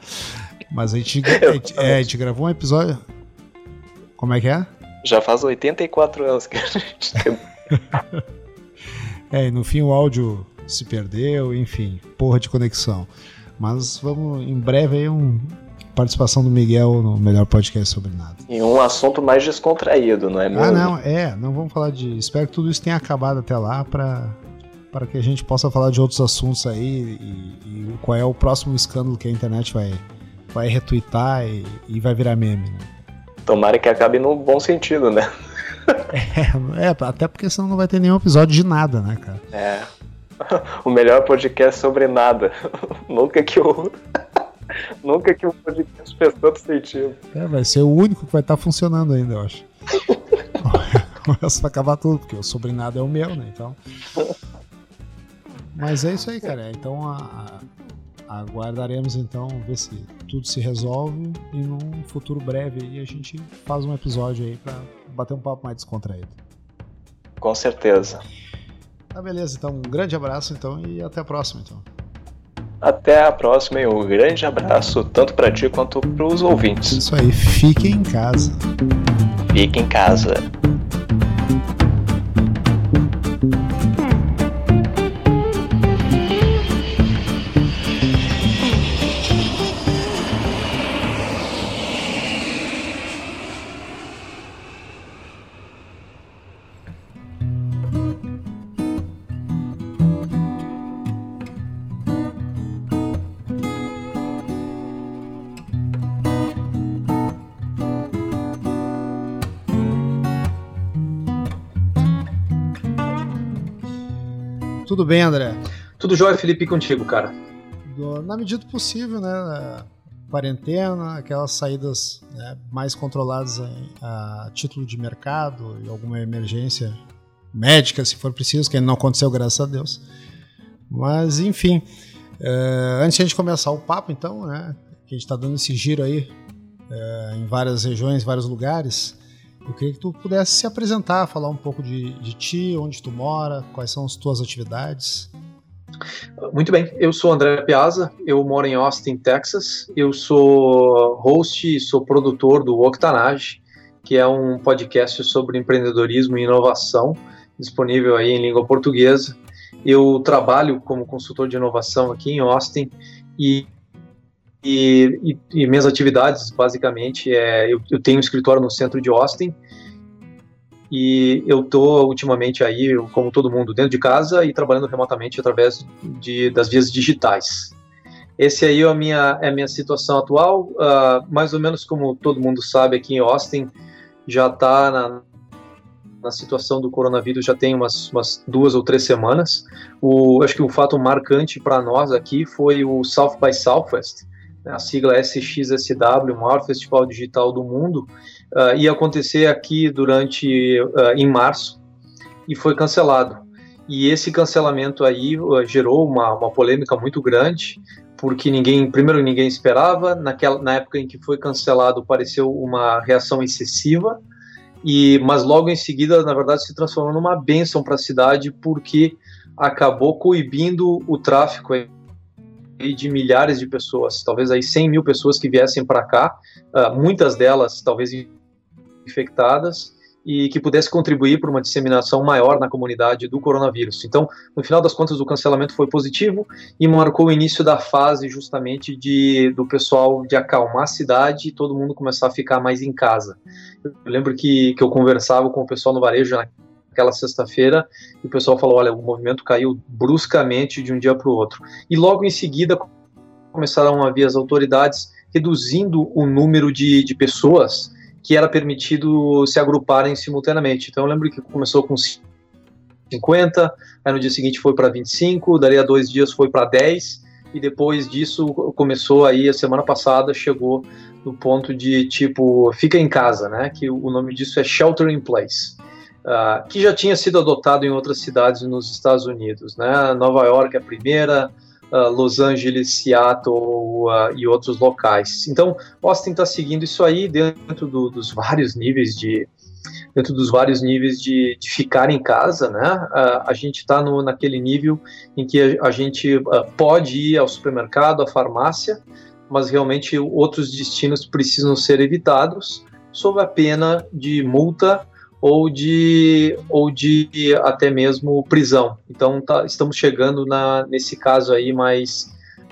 Speaker 1: mas a gente, a gente, é, a gente gravou um episódio... Como é que é?
Speaker 3: Já faz 84 anos que a gente tentou.
Speaker 1: é, e no fim o áudio se perdeu, enfim, porra de conexão. Mas vamos, em breve aí, um, participação do Miguel no melhor podcast sobre nada.
Speaker 3: E um assunto mais descontraído, não é mesmo?
Speaker 1: Ah, não, é, não vamos falar de. Espero que tudo isso tenha acabado até lá para para que a gente possa falar de outros assuntos aí e, e, qual é o próximo escândalo que a internet vai, vai retweetar e, e vai virar meme. Né?
Speaker 3: Tomara que acabe no bom sentido, né?
Speaker 1: É, é, até porque senão não vai ter nenhum episódio de nada, né, cara?
Speaker 3: É. o melhor podcast sobre nada. Nunca que o. Nunca que o podcast fez tanto sentido.
Speaker 1: É, vai ser o único que vai estar tá funcionando ainda, eu acho. Começa a acabar tudo, porque o sobre nada é o meu, né? Então. Mas é isso aí, cara. Então a, a, aguardaremos então ver se tudo se resolve e num futuro breve aí a gente faz um episódio aí para bater um papo mais descontraído.
Speaker 3: Com certeza.
Speaker 1: Tá beleza, então um grande abraço então e até a próxima então.
Speaker 3: Até a próxima e um grande abraço tanto para ti quanto para os ouvintes.
Speaker 1: Isso aí, fique em casa.
Speaker 3: Fique em casa.
Speaker 1: Tudo bem, André?
Speaker 4: Tudo jóia, Felipe, contigo, cara.
Speaker 1: Na medida do possível, né? Quarentena, aquelas saídas né, mais controladas a, a título de mercado e alguma emergência médica, se for preciso, que não aconteceu, graças a Deus. Mas, enfim, é, antes de a gente começar o papo, então, né, que a gente está dando esse giro aí é, em várias regiões, vários lugares, eu queria que tu pudesse se apresentar, falar um pouco de, de ti, onde tu mora, quais são as tuas atividades.
Speaker 4: Muito bem, eu sou André Piazza, eu moro em Austin, Texas. Eu sou host e sou produtor do Octanage, que é um podcast sobre empreendedorismo e inovação, disponível aí em língua portuguesa. Eu trabalho como consultor de inovação aqui em Austin e e, e, e, minhas atividades, basicamente, é eu, eu, tenho um escritório no centro de Austin e eu tô ultimamente aí, como todo mundo, dentro de casa e trabalhando remotamente através de, das vias digitais. Esse aí é a minha, é a minha situação atual, uh, mais ou menos como todo mundo sabe aqui em Austin, já está na, na situação do coronavírus já tem umas, umas duas ou três semanas. O, acho que o fato marcante para nós aqui foi o South by Southwest, a sigla SXSW, o maior festival digital do mundo, uh, ia acontecer aqui durante uh, em março e foi cancelado. E esse cancelamento aí uh, gerou uma, uma polêmica muito grande, porque ninguém, primeiro ninguém esperava, naquela, na época em que foi cancelado pareceu uma reação excessiva, e mas logo em seguida, na verdade, se transformou numa bênção para a cidade, porque acabou coibindo o tráfico de milhares de pessoas, talvez aí 100 mil pessoas que viessem para cá, uh, muitas delas talvez infectadas, e que pudesse contribuir para uma disseminação maior na comunidade do coronavírus. Então, no final das contas, o cancelamento foi positivo e marcou o início da fase justamente de do pessoal de acalmar a cidade e todo mundo começar a ficar mais em casa. Eu lembro que, que eu conversava com o pessoal no varejo aquela sexta-feira e o pessoal falou: olha, o movimento caiu bruscamente de um dia para o outro. E logo em seguida começaram a vir as autoridades reduzindo o número de, de pessoas que era permitido se agruparem simultaneamente. Então eu lembro que começou com 50, aí no dia seguinte foi para 25, daí a dois dias foi para 10, e depois disso começou aí a semana passada, chegou no ponto de tipo, fica em casa, né? Que o nome disso é shelter in place uh, que já tinha sido adotado em outras cidades nos Estados Unidos. Né? Nova York é a primeira, uh, Los Angeles, Seattle uh, e outros locais. Então, Austin está seguindo isso aí dentro do, dos vários níveis de dentro dos vários níveis de, de ficar em casa, né? A gente está naquele nível em que a, a gente pode ir ao supermercado, à farmácia, mas realmente outros destinos precisam ser evitados sob a pena de multa ou de, ou de até mesmo prisão. Então tá, estamos chegando na, nesse caso aí mais,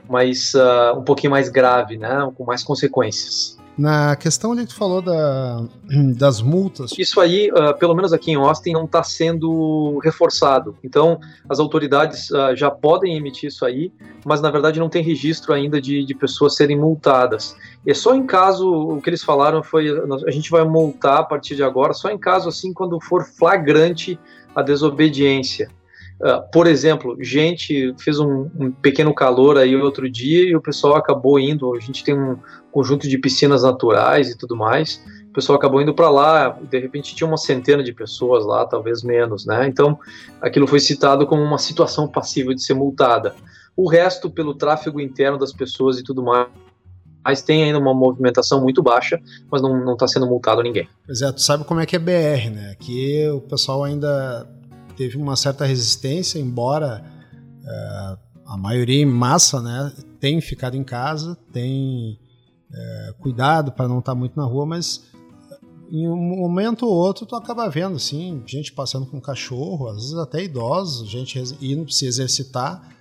Speaker 4: mais uh, um pouquinho mais grave, né, com mais consequências.
Speaker 1: Na questão ali que tu falou da, das multas.
Speaker 4: Isso aí, uh, pelo menos aqui em Austin, não está sendo reforçado. Então, as autoridades uh, já podem emitir isso aí, mas na verdade não tem registro ainda de, de pessoas serem multadas. É só em caso, o que eles falaram foi, a gente vai multar a partir de agora, só em caso assim, quando for flagrante a desobediência. Uh, por exemplo, gente fez um, um, pequeno calor aí outro dia e o pessoal acabou indo. A gente tem um conjunto de piscinas naturais e tudo mais. O pessoal acabou indo para lá. De repente tinha uma centena de pessoas lá, talvez menos, né? Então aquilo foi citado como uma situação passível de ser multada. O resto, pelo tráfego interno das pessoas e tudo mais, mas tem ainda uma movimentação muito baixa, mas não está sendo multado ninguém.
Speaker 1: Pois é, tu sabe como é que é BR, né? Aqui o pessoal ainda teve uma certa resistência, embora é, a maioria em massa né, tem ficado em casa, tem é, cuidado para não estar tá muito na rua, mas em um momento ou outro tu acaba vendo assim, gente passando com cachorro, às vezes até idosos, gente indo se exercitar.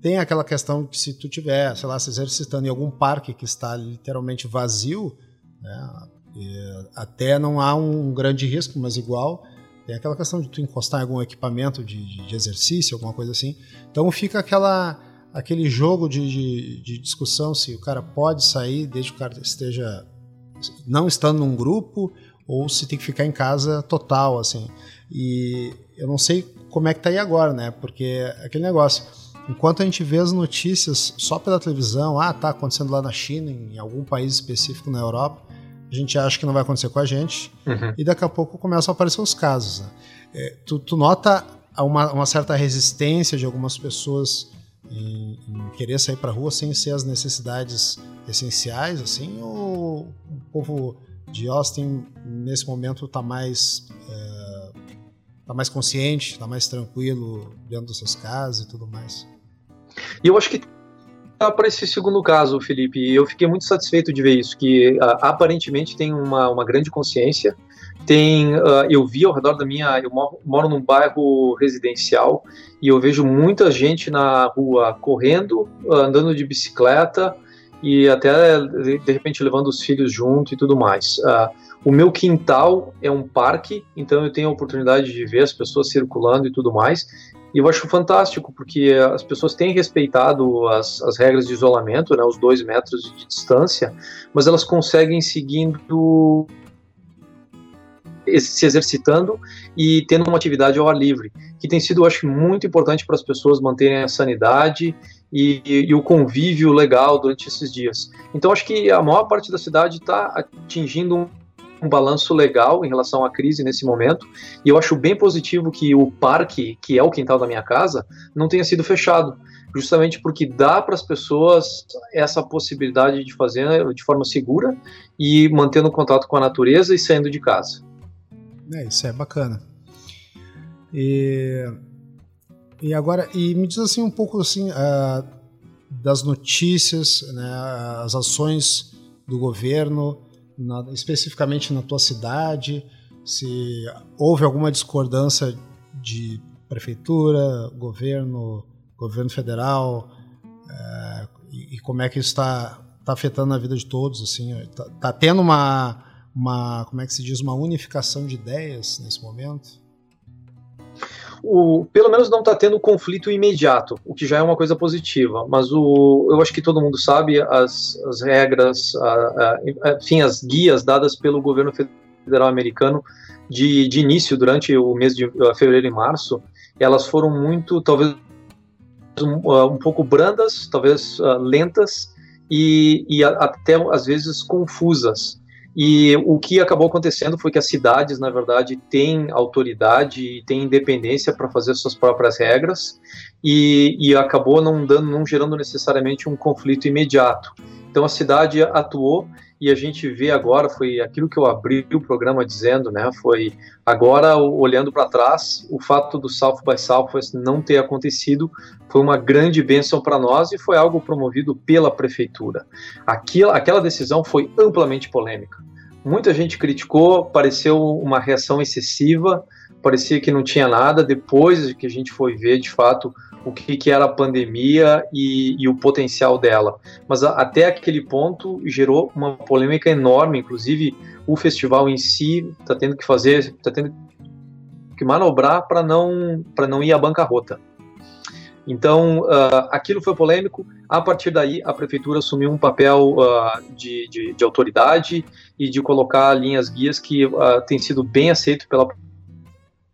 Speaker 1: Tem aquela questão que se tu tiver, sei lá, se exercitando em algum parque que está literalmente vazio, né, até não há um grande risco, mas igual tem aquela questão de tu encostar em algum equipamento de, de, de exercício, alguma coisa assim. Então fica aquela, aquele jogo de, de, de, discussão se o cara pode sair desde que o cara esteja não estando num grupo ou se tem que ficar em casa total, assim. E eu não sei como é que tá aí agora, né? Porque é aquele negócio, enquanto a gente vê as notícias só pela televisão, ah, tá acontecendo lá na China, em algum país específico na Europa, a gente acha que não vai acontecer com a gente, uhum. e daqui a pouco começam a aparecer os casos. Né? É, tu, tu, nota uma, uma, certa resistência de algumas pessoas em, em querer sair para rua sem ser as necessidades essenciais, assim, ou o povo de Austin nesse momento está mais é, tá mais consciente, está mais tranquilo dentro das suas casas e tudo mais?
Speaker 4: E eu acho que para esse segundo caso, Felipe, eu fiquei muito satisfeito de ver isso, que uh, aparentemente tem uma, uma grande consciência. Tem, uh, eu vi ao redor da minha, eu moro, moro num bairro residencial e eu vejo muita gente na rua correndo, andando de bicicleta e até de repente levando os filhos junto e tudo mais. Uh, o meu quintal é um parque, então eu tenho a oportunidade de ver as pessoas circulando e tudo mais. E eu acho fantástico, porque as pessoas têm respeitado as, as regras de isolamento, né, os dois metros de distância, mas elas conseguem seguindo se exercitando e tendo uma atividade ao ar livre, que tem sido, eu acho, muito importante para as pessoas manterem a sanidade e, e, o convívio legal durante esses dias. Então, acho que a maior parte da cidade está atingindo um um balanço legal em relação à crise nesse momento. E eu acho bem positivo que o parque, que é o quintal da minha casa, não tenha sido fechado, justamente porque dá para as pessoas essa possibilidade de fazer de forma segura e mantendo contato com a natureza e saindo de casa.
Speaker 1: É, isso é bacana. E, e agora, e me diz assim um pouco assim uh, das notícias, né, as ações do governo na, especificamente na tua cidade, se houve alguma discordância de prefeitura, governo, governo federal, é, e, e, como é que isso está tá afetando a vida de todos, assim, tá, tá tendo uma, uma, como é que se diz, uma unificação de ideias nesse momento?
Speaker 4: O, pelo menos não está tendo conflito imediato, o que já é uma coisa positiva. Mas o, eu acho que todo mundo sabe as, as regras, a, a, enfim, as guias dadas pelo governo federal americano de, de início durante o mês de fevereiro e março, elas foram muito, talvez um, um pouco brandas, talvez uh, lentas e, e até às vezes confusas. E o que acabou acontecendo foi que as cidades, na verdade, têm autoridade e têm independência para fazer suas próprias regras e, e acabou não, dando, não gerando necessariamente um conflito imediato. Então a cidade atuou e a gente vê agora foi aquilo que eu abri o programa dizendo, né? Foi agora olhando para trás, o fato do South by Southwest não ter acontecido foi uma grande bênção para nós e foi algo promovido pela prefeitura. Aquela, aquela decisão foi amplamente polêmica. Muita gente criticou, pareceu uma reação excessiva, parecia que não tinha nada. Depois que a gente foi ver de fato o que, que era a pandemia e, e o potencial dela. Mas a, até aquele ponto gerou uma polêmica enorme, inclusive o festival em si está tendo que fazer, está tendo que manobrar para não, não ir à bancarrota. Então, uh, aquilo foi polêmico. A partir daí, a prefeitura assumiu um papel uh, de, de, de, autoridade e de colocar linhas guias que uh, tem sido bem aceito pela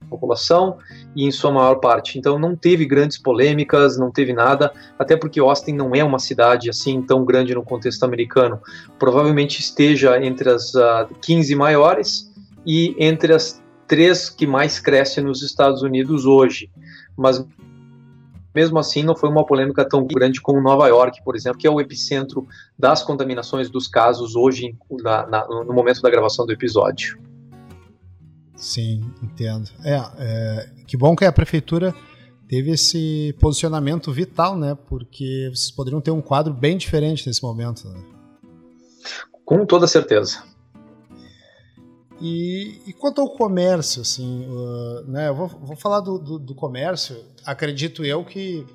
Speaker 4: população e em sua maior parte. Então não teve grandes polêmicas, não teve nada, até porque Austin não é uma cidade assim tão grande no contexto americano. Provavelmente esteja entre as uh, ah, 15 maiores e entre as três que mais crescem nos Estados Unidos hoje. Mas mesmo assim não foi uma polêmica tão grande como Nova York, por exemplo, que é o epicentro das contaminações dos casos hoje na, na, no momento da gravação do episódio.
Speaker 1: Sim, entendo. É, é, que bom que a prefeitura teve esse posicionamento vital, né? Porque vocês poderiam ter um quadro bem diferente nesse momento. Né?
Speaker 4: Com toda certeza.
Speaker 1: E, e quanto ao comércio, assim, uh, né? Eu vou, vou falar do, do, do, comércio. Acredito eu que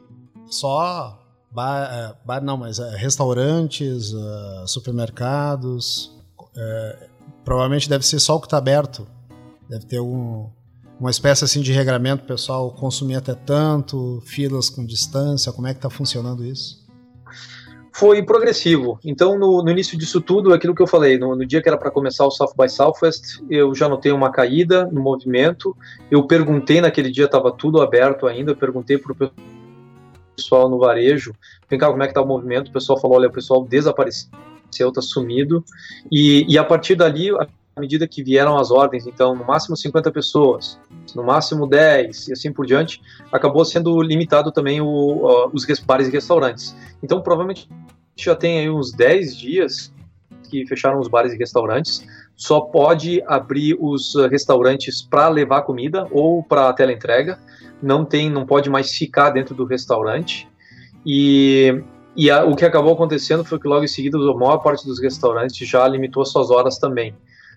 Speaker 1: só bar, é, bar não, mas uh, restaurantes, uh, supermercados, é, provavelmente deve ser só o que está aberto Deve ter um, uma espécie assim de regramento, pessoal consumir até tanto, filas com distância, como é que está funcionando isso?
Speaker 4: Foi progressivo. Então, no, no, início disso tudo, aquilo que eu falei, no, no dia que era para começar o South by Southwest, eu já notei uma caída no movimento. Eu perguntei naquele dia, estava tudo aberto ainda, eu perguntei para o pessoal no varejo, vem cá, como é que está o movimento? O pessoal falou, olha, o pessoal desapareceu, está sumido. E, e a partir dali, à medida que vieram as ordens, então, no máximo 50 pessoas, no máximo 10 e assim por diante, acabou sendo limitado também o, uh, os bares e restaurantes. Então, provavelmente já tem aí uns 10 dias que fecharam os bares e restaurantes, só pode abrir os restaurantes para levar comida ou para tela entrega, não tem, não pode mais ficar dentro do restaurante. E, e a, o que acabou acontecendo foi que logo em seguida a maior parte dos restaurantes já limitou suas horas também.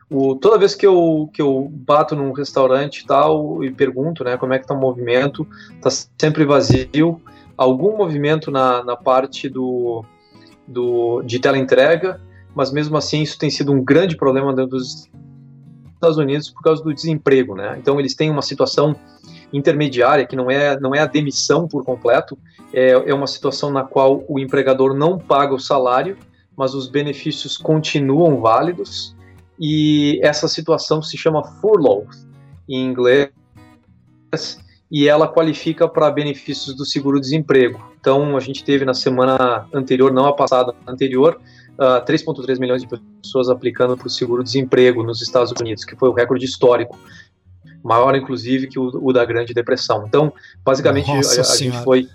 Speaker 4: O, toda vez que eu, que eu bato num restaurante e tal e pergunto né, como é que tá o movimento, tá sempre vazio. Algum movimento na, na parte do, do, de teleentrega, mas mesmo assim isso tem sido um grande problema dentro dos Estados Unidos por causa do desemprego. Né? Então eles têm uma situação intermediária, que não é, não é a demissão por completo, é, é uma situação na qual o empregador não paga o salário, mas os benefícios continuam válidos e essa situação se chama furlough em inglês e ela qualifica para benefícios do seguro-desemprego. Então, a gente teve na semana anterior, não a passada, a anterior, uh, ah, 3,3 milhões de pessoas aplicando para o seguro-desemprego nos Estados Unidos, que foi o recorde histórico, maior inclusive que o, o da Grande Depressão. Então, basicamente, a, a gente foi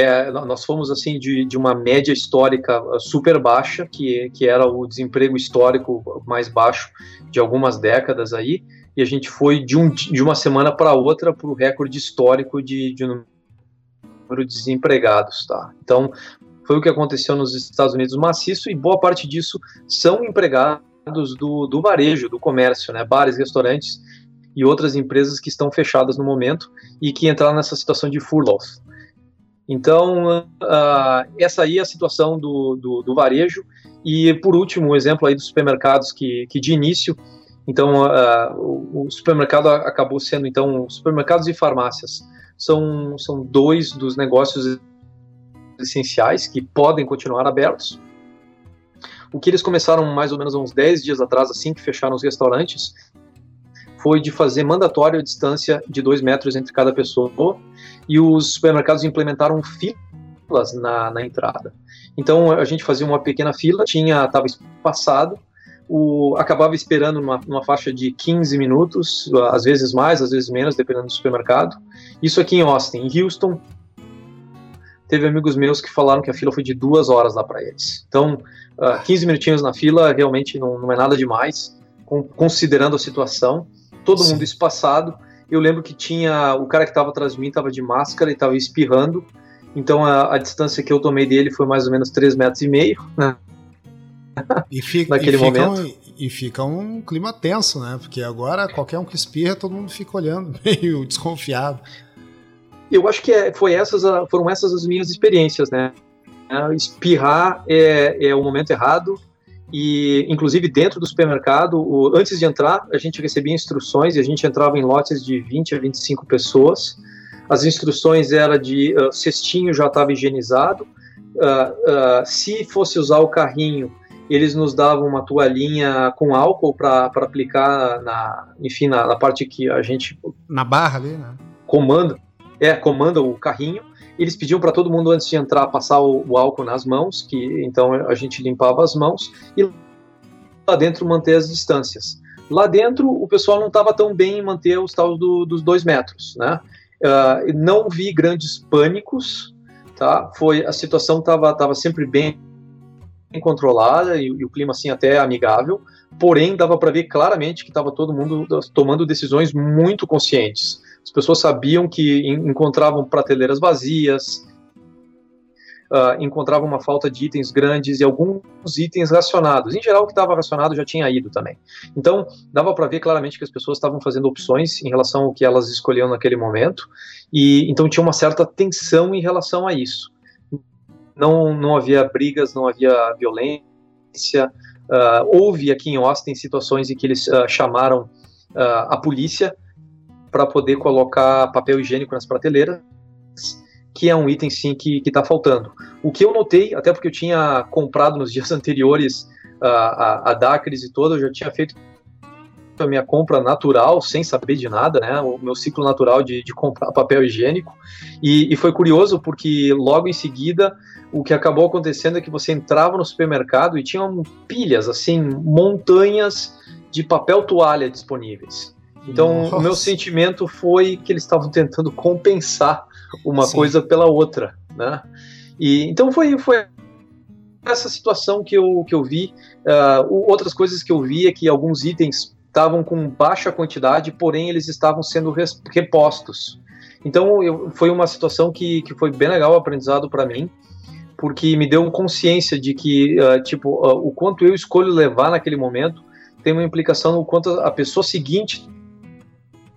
Speaker 4: é, nós fomos assim de, de uma média histórica uh, super baixa, que, que era o desemprego histórico mais baixo de algumas décadas aí, e a gente foi de, um, de uma semana para outra para o recorde histórico de, de número de desempregados, tá? Então foi o que aconteceu nos Estados Unidos maciço e boa parte disso são empregados do, do varejo, do comércio, né? Bares, restaurantes e outras empresas que estão fechadas no momento e que entraram nessa situação de furloughs. Então, uh, essa aí é a situação do, do, do, varejo. E, por último, o exemplo aí dos supermercados, que, que de início, então, uh, o, o, supermercado acabou sendo, então, supermercados e farmácias são, são dois dos negócios essenciais que podem continuar abertos. O que eles começaram mais ou menos uns 10 dias atrás, assim que fecharam os restaurantes, foi de fazer mandatório a distância de dois metros entre cada pessoa e os supermercados implementaram filas na, na entrada. Então a gente fazia uma pequena fila, tinha estava espaçado, o, acabava esperando numa, numa, faixa de 15 minutos, às vezes mais, às vezes menos, dependendo do supermercado. Isso aqui em Austin. Em Houston, teve amigos meus que falaram que a fila foi de duas horas lá para eles. Então, uh, ah, 15 minutinhos na fila realmente não, não é nada demais, com, considerando a situação. Todo Sim. mundo espaçado. Eu lembro que tinha o cara que estava atrás de mim estava de máscara e estava espirrando. Então a, a, distância que eu tomei dele foi mais ou menos 3 metros e meio, né?
Speaker 1: E fica, naquele e fica momento. Um, e fica um clima tenso, né? Porque agora qualquer um que espirra, todo mundo fica olhando, meio desconfiado.
Speaker 4: Eu acho que é, foi essas, foram essas as minhas experiências, né? Espirrar é, é o momento errado, e inclusive dentro do supermercado, o, antes de entrar, a gente recebia instruções e a gente entrava em lotes de 20 a 25 pessoas. As instruções eram de uh, cestinho já estava higienizado. Uh, uh, se fosse usar o carrinho, eles nos davam uma toalhinha com álcool para aplicar na, enfim, na, na, parte que a gente
Speaker 1: na barra ali, né?
Speaker 4: Comanda, é, comanda o carrinho. Eles pediam para todo mundo antes de entrar passar o, o, álcool nas mãos, que então a gente limpava as mãos e lá dentro manter as distâncias. Lá dentro o pessoal não estava tão bem em manter os tal do, dos dois metros, né? Uh, não vi grandes pânicos, tá? Foi a situação estava tava sempre bem controlada e, e, o clima assim até amigável, porém dava para ver claramente que estava todo mundo tomando decisões muito conscientes. As pessoas sabiam que encontravam prateleiras vazias, uh, encontravam uma falta de itens grandes e alguns itens racionados. Em geral, o que estava racionado já tinha ido também. Então, dava para ver claramente que as pessoas estavam fazendo opções em relação ao que elas escolhiam naquele momento, e então tinha uma certa tensão em relação a isso não, não havia brigas, não havia violência. Uh, houve aqui em Austin situações em que eles uh, chamaram a polícia para poder colocar papel higiênico nas prateleiras, que é um item sim que está faltando. O que eu notei, até porque eu tinha comprado nos dias anteriores a, a Dacres e toda, eu já tinha feito a minha compra natural, sem saber de nada, né? O meu ciclo natural de, de comprar papel higiênico. E, e, foi curioso porque logo em seguida o que acabou acontecendo é que você entrava no supermercado e tinham pilhas, assim, montanhas de papel toalha disponíveis. Então, Nossa. o meu sentimento foi que eles estavam tentando compensar uma Sim. coisa pela outra, né? E então foi, foi essa situação que eu, que eu vi. Uh, outras coisas que eu vi é que alguns itens estavam com baixa quantidade, porém eles estavam sendo repostos. Então eu, foi uma situação que, que foi bem legal o aprendizado para mim, porque me deu consciência de que uh, tipo uh, o quanto eu escolho levar naquele momento tem uma implicação no quanto a pessoa seguinte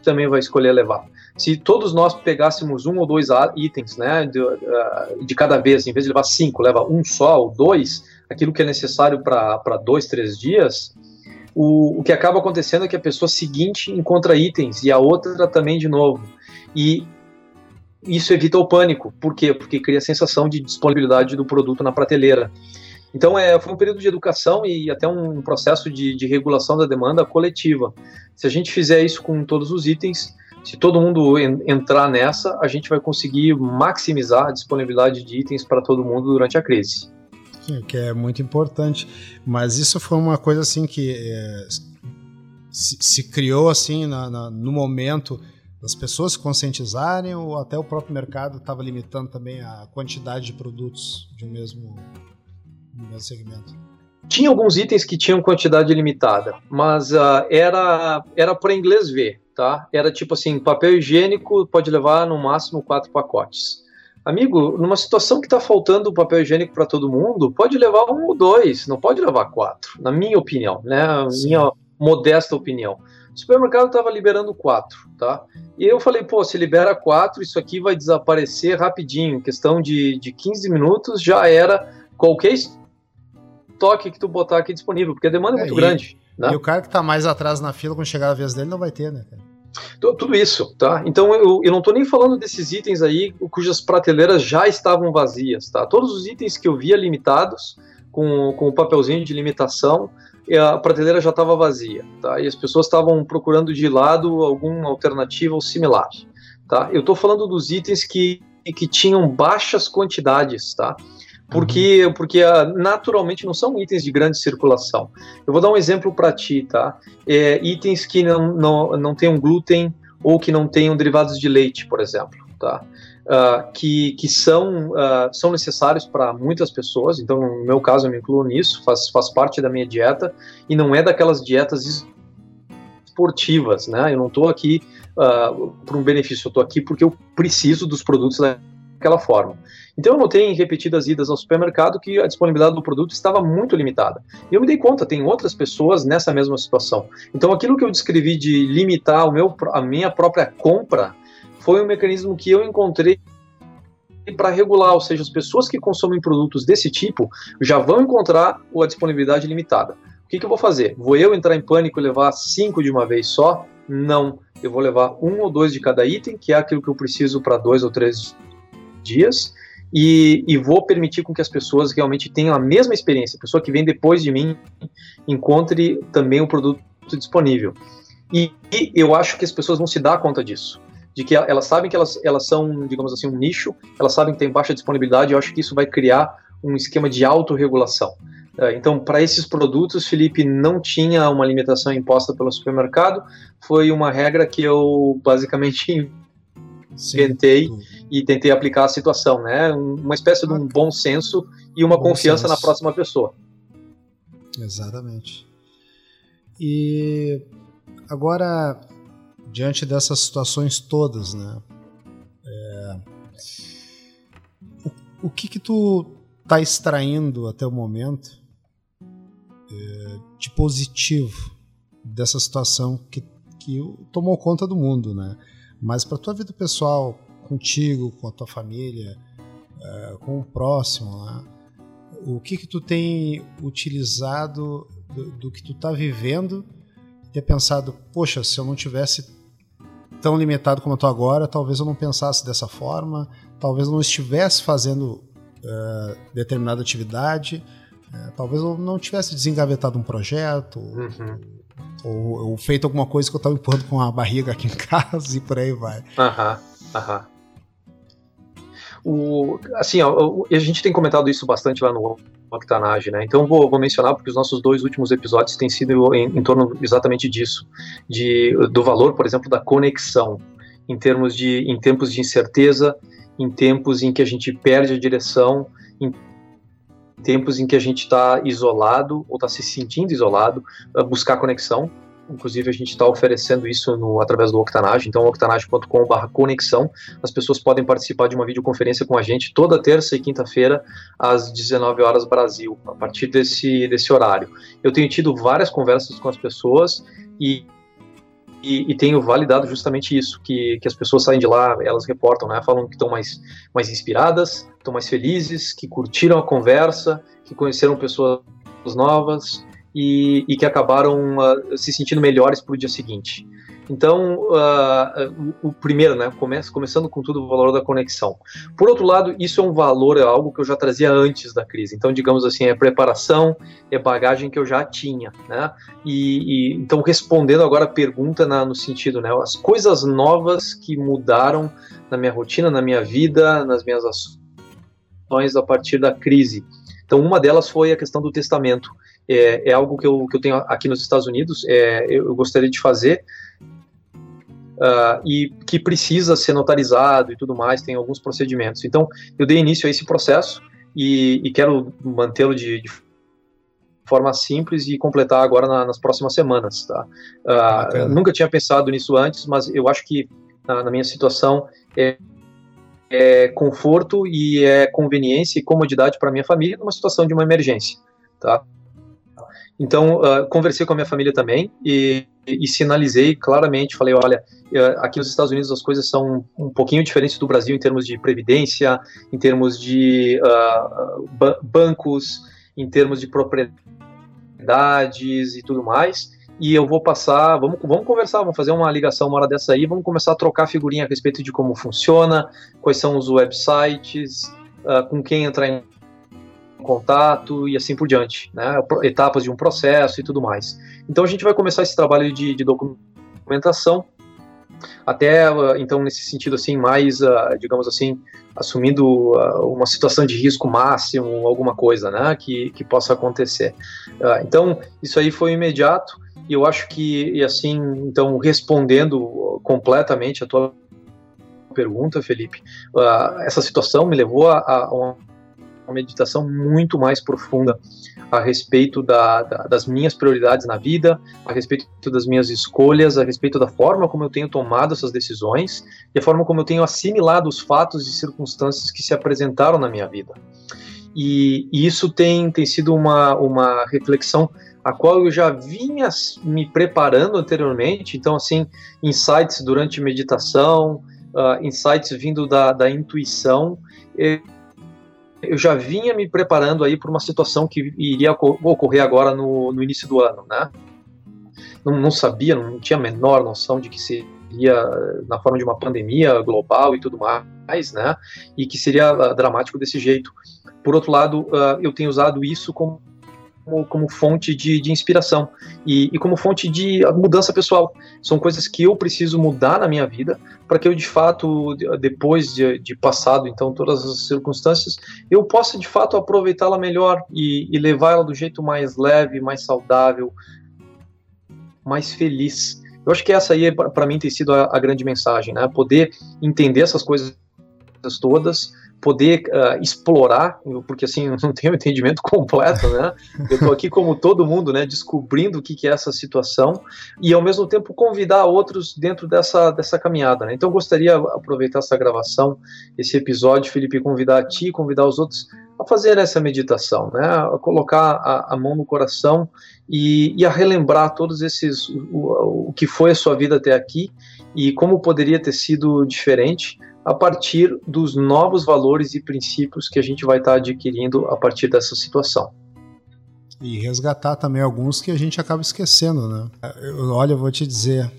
Speaker 4: também vai escolher levar. Se todos nós pegássemos um ou dois itens, né, de, uh, de cada vez, em vez de levar cinco, leva um só ou dois, aquilo que é necessário para dois, três dias, o, o que acaba acontecendo é que a pessoa seguinte encontra itens e a outra também de novo. E isso evita o pânico. Por quê? Porque cria a sensação de disponibilidade do produto na prateleira. Então, é, foi um período de educação e até um processo de, de regulação da demanda coletiva. Se a gente fizer isso com todos os itens, se todo mundo en entrar nessa, a gente vai conseguir maximizar a disponibilidade de itens para todo mundo durante a crise
Speaker 1: que é muito importante. Mas isso foi uma coisa assim que é, se, se, criou assim na, na, no momento das pessoas se conscientizarem ou até o próprio mercado estava limitando também a quantidade de produtos de um mesmo, mesmo segmento?
Speaker 4: Tinha alguns itens que tinham quantidade limitada, mas uh, era era para inglês ver, tá? Era tipo assim, papel higiênico pode levar no máximo quatro pacotes. Amigo, numa situação que está faltando papel higiênico para todo mundo, pode levar um ou dois, não pode levar quatro, na minha opinião, né? Minha modesta opinião. O supermercado estava liberando quatro, tá? E eu falei, pô, se libera quatro, isso aqui vai desaparecer rapidinho. Em questão de, de 15 minutos já era qualquer estoque que tu botar aqui disponível, porque a demanda é, é muito e, grande. Né?
Speaker 1: E o cara que está mais atrás na fila, quando chegar a vez dele, não vai ter, né?
Speaker 4: Tudo isso, tá? Então eu, eu não estou nem falando desses itens aí cujas prateleiras já estavam vazias, tá? Todos os itens que eu via limitados, com, com o papelzinho de limitação, a prateleira já estava vazia, tá? E as pessoas estavam procurando de lado alguma alternativa ou similar, tá? Eu estou falando dos itens que, que tinham baixas quantidades, tá? Porque, uhum. porque uh, naturalmente não são itens de grande circulação. Eu vou dar um exemplo para ti, tá? É, itens que não, não, não tenham glúten ou que não tenham derivados de leite, por exemplo, tá? Uh, que, que são, uh, são necessários para muitas pessoas, então no meu caso eu me incluo nisso, faz, faz parte da minha dieta, e não é daquelas dietas esportivas, né? Eu não estou aqui uh, por um benefício, eu estou aqui porque eu preciso dos produtos daquela forma. Então eu notei em repetidas idas ao supermercado que a disponibilidade do produto estava muito limitada. E eu me dei conta, tem outras pessoas nessa mesma situação. Então aquilo que eu descrevi de limitar o meu, a minha própria compra foi um mecanismo que eu encontrei para regular, ou seja, as pessoas que consomem produtos desse tipo já vão encontrar a disponibilidade limitada. O que, que eu vou fazer? Vou eu entrar em pânico e levar cinco de uma vez só? Não. Eu vou levar um ou dois de cada item, que é aquilo que eu preciso para dois ou três dias, e, e, vou permitir com que as pessoas realmente tenham a mesma experiência. A pessoa que vem depois de mim encontre também o produto disponível. E, e eu acho que as pessoas vão se dar conta disso de que elas sabem que elas, elas são, digamos assim, um nicho, elas sabem que tem baixa disponibilidade, eu acho que isso vai criar um esquema de autorregulação. É, então, para esses produtos, Felipe não tinha uma limitação imposta pelo supermercado, foi uma regra que eu basicamente inventei e tentei aplicar a situação, né? Uma espécie de um bom senso e uma bom confiança senso. na próxima pessoa.
Speaker 1: Exatamente. E agora, diante dessas situações todas, né? É, o, o que que tu tá extraindo até o momento é, de positivo dessa situação que, que tomou conta do mundo, né? Mas para tua vida pessoal, contigo, com a tua família, é, com o próximo, né? o que que tu tem utilizado do, do que tu tá vivendo e ter pensado, poxa, se eu não tivesse tão limitado como eu tô agora, talvez eu não pensasse dessa forma, talvez eu não estivesse fazendo uh, determinada atividade, é, talvez eu não tivesse desengavetado um projeto, uhum. ou, ou, feito alguma coisa que eu estava empurrando com a barriga aqui em casa e por aí vai.
Speaker 4: Aham, aham. O, assim, a gente tem comentado isso bastante lá no Octanage, né? Então vou, vou, mencionar porque os nossos dois últimos episódios têm sido em, em, torno exatamente disso, de, do valor, por exemplo, da conexão, em termos de, em tempos de incerteza, em tempos em que a gente perde a direção, em tempos em que a gente está isolado ou está se sentindo isolado, buscar conexão. Inclusive, a gente está oferecendo isso no, através do Octanage, então octanage.com.br conexão. As pessoas podem participar de uma videoconferência com a gente toda terça e quinta-feira, às 19 horas Brasil, a partir desse, desse horário. Eu tenho tido várias conversas com as pessoas e e, e, tenho validado justamente isso, que, que as pessoas saem de lá, elas reportam, né, falam que estão mais, mais inspiradas, estão mais felizes, que curtiram a conversa, que conheceram pessoas novas e, e que acabaram uh, se sentindo melhores para o dia seguinte. Então, uh, o, o, primeiro, né, começa, começando com tudo, o valor da conexão. Por outro lado, isso é um valor, é algo que eu já trazia antes da crise. Então, digamos assim, é preparação, é bagagem que eu já tinha, né? E, e então, respondendo agora a pergunta na, no sentido, né, as coisas novas que mudaram na minha rotina, na minha vida, nas minhas ações a partir da crise. Então, uma delas foi a questão do testamento. É, é algo que eu, que eu tenho aqui nos Estados Unidos, é, eu, eu gostaria de fazer, uh, e que precisa ser notarizado e tudo mais, tem alguns procedimentos. Então, eu dei início a esse processo e, e quero mantê-lo de, de, forma simples e completar agora na, nas próximas semanas. Tá? Uh, nunca tinha pensado nisso antes, mas eu acho que na, na minha situação é, é, conforto e é conveniência e comodidade para minha família numa situação de uma emergência. Tá? Então, uh, conversei com a minha família também e, e, sinalizei claramente, falei, olha, uh, aqui nos Estados Unidos as coisas são um pouquinho diferentes do Brasil em termos de previdência, em termos de uh, ba bancos, em termos de propriedades e tudo mais. E eu vou passar, vamos, vamos conversar, vamos fazer uma ligação uma hora dessa aí, vamos começar a trocar figurinha a respeito de como funciona, quais são os websites, com quem entrar em contato e assim por diante, né? etapas de um processo e tudo mais. Então a gente vai começar esse trabalho de, de documentação até então nesse sentido assim mais digamos assim assumindo uma situação de risco máximo alguma coisa né que, que possa acontecer então isso aí foi imediato e eu acho que e assim então respondendo completamente a tua pergunta Felipe essa situação me levou a, a uma meditação muito mais profunda a respeito da, da, das minhas prioridades na vida, a respeito das minhas escolhas, a respeito da forma como eu tenho tomado essas decisões e a forma como eu tenho assimilado os fatos e circunstâncias que se apresentaram na minha vida. E, e isso tem, tem sido uma, uma reflexão a qual eu já vinha me preparando anteriormente, então, assim, insights durante meditação, uh, insights vindo da, da intuição. E, eu já vinha me preparando aí para uma situação que iria ocorrer agora no, no início do ano, né? Não, não, sabia, não tinha a menor noção de que seria na forma de uma pandemia global e tudo mais, né? E que seria uh, dramático desse jeito. Por outro lado, uh, eu tenho usado isso como como, como fonte de, de inspiração e, e, como fonte de mudança pessoal. São coisas que eu preciso mudar na minha vida para que eu, de fato, depois de, de passado, então, todas as circunstâncias, eu possa, de fato, aproveitá-la melhor e, e levá-la do jeito mais leve, mais saudável, mais feliz. Eu acho que essa aí, para mim, tem sido a, a grande mensagem, né? Poder entender essas coisas todas, poder uh, explorar, porque assim, eu não tenho entendimento completo, né? Eu estou aqui como todo mundo, né, descobrindo o que, que é essa situação e ao mesmo tempo convidar outros dentro dessa, dessa caminhada, né? Então eu gostaria aproveitar essa gravação, esse episódio, Felipe, convidar a ti, convidar os outros a fazer essa meditação, né? A colocar a, a mão no coração e, e, a relembrar todos esses o, o, o que foi a sua vida até aqui e como poderia ter sido diferente a partir dos novos valores e princípios que a gente vai estar adquirindo a partir dessa situação.
Speaker 1: E resgatar também alguns que a gente acaba esquecendo, né? Eu, olha, eu vou te dizer,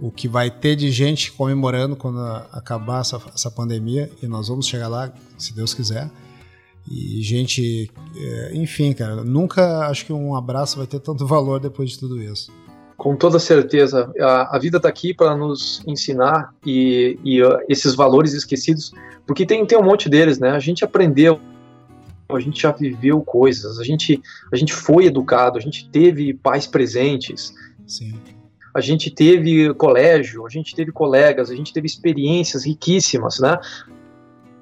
Speaker 1: o que vai ter de gente comemorando quando acabar essa, essa pandemia, e nós vamos chegar lá, se Deus quiser. E gente, é, enfim, cara, nunca acho que um abraço vai ter tanto valor depois de tudo isso.
Speaker 4: Com toda certeza, a, a vida está aqui para nos ensinar e, e uh, esses valores esquecidos, porque tem, tem um monte deles, né? A gente aprendeu, a gente já viveu coisas, a gente, a gente foi educado, a gente teve pais presentes.
Speaker 1: Sim.
Speaker 4: A gente teve colégio, a gente teve colegas, a gente teve experiências riquíssimas, né?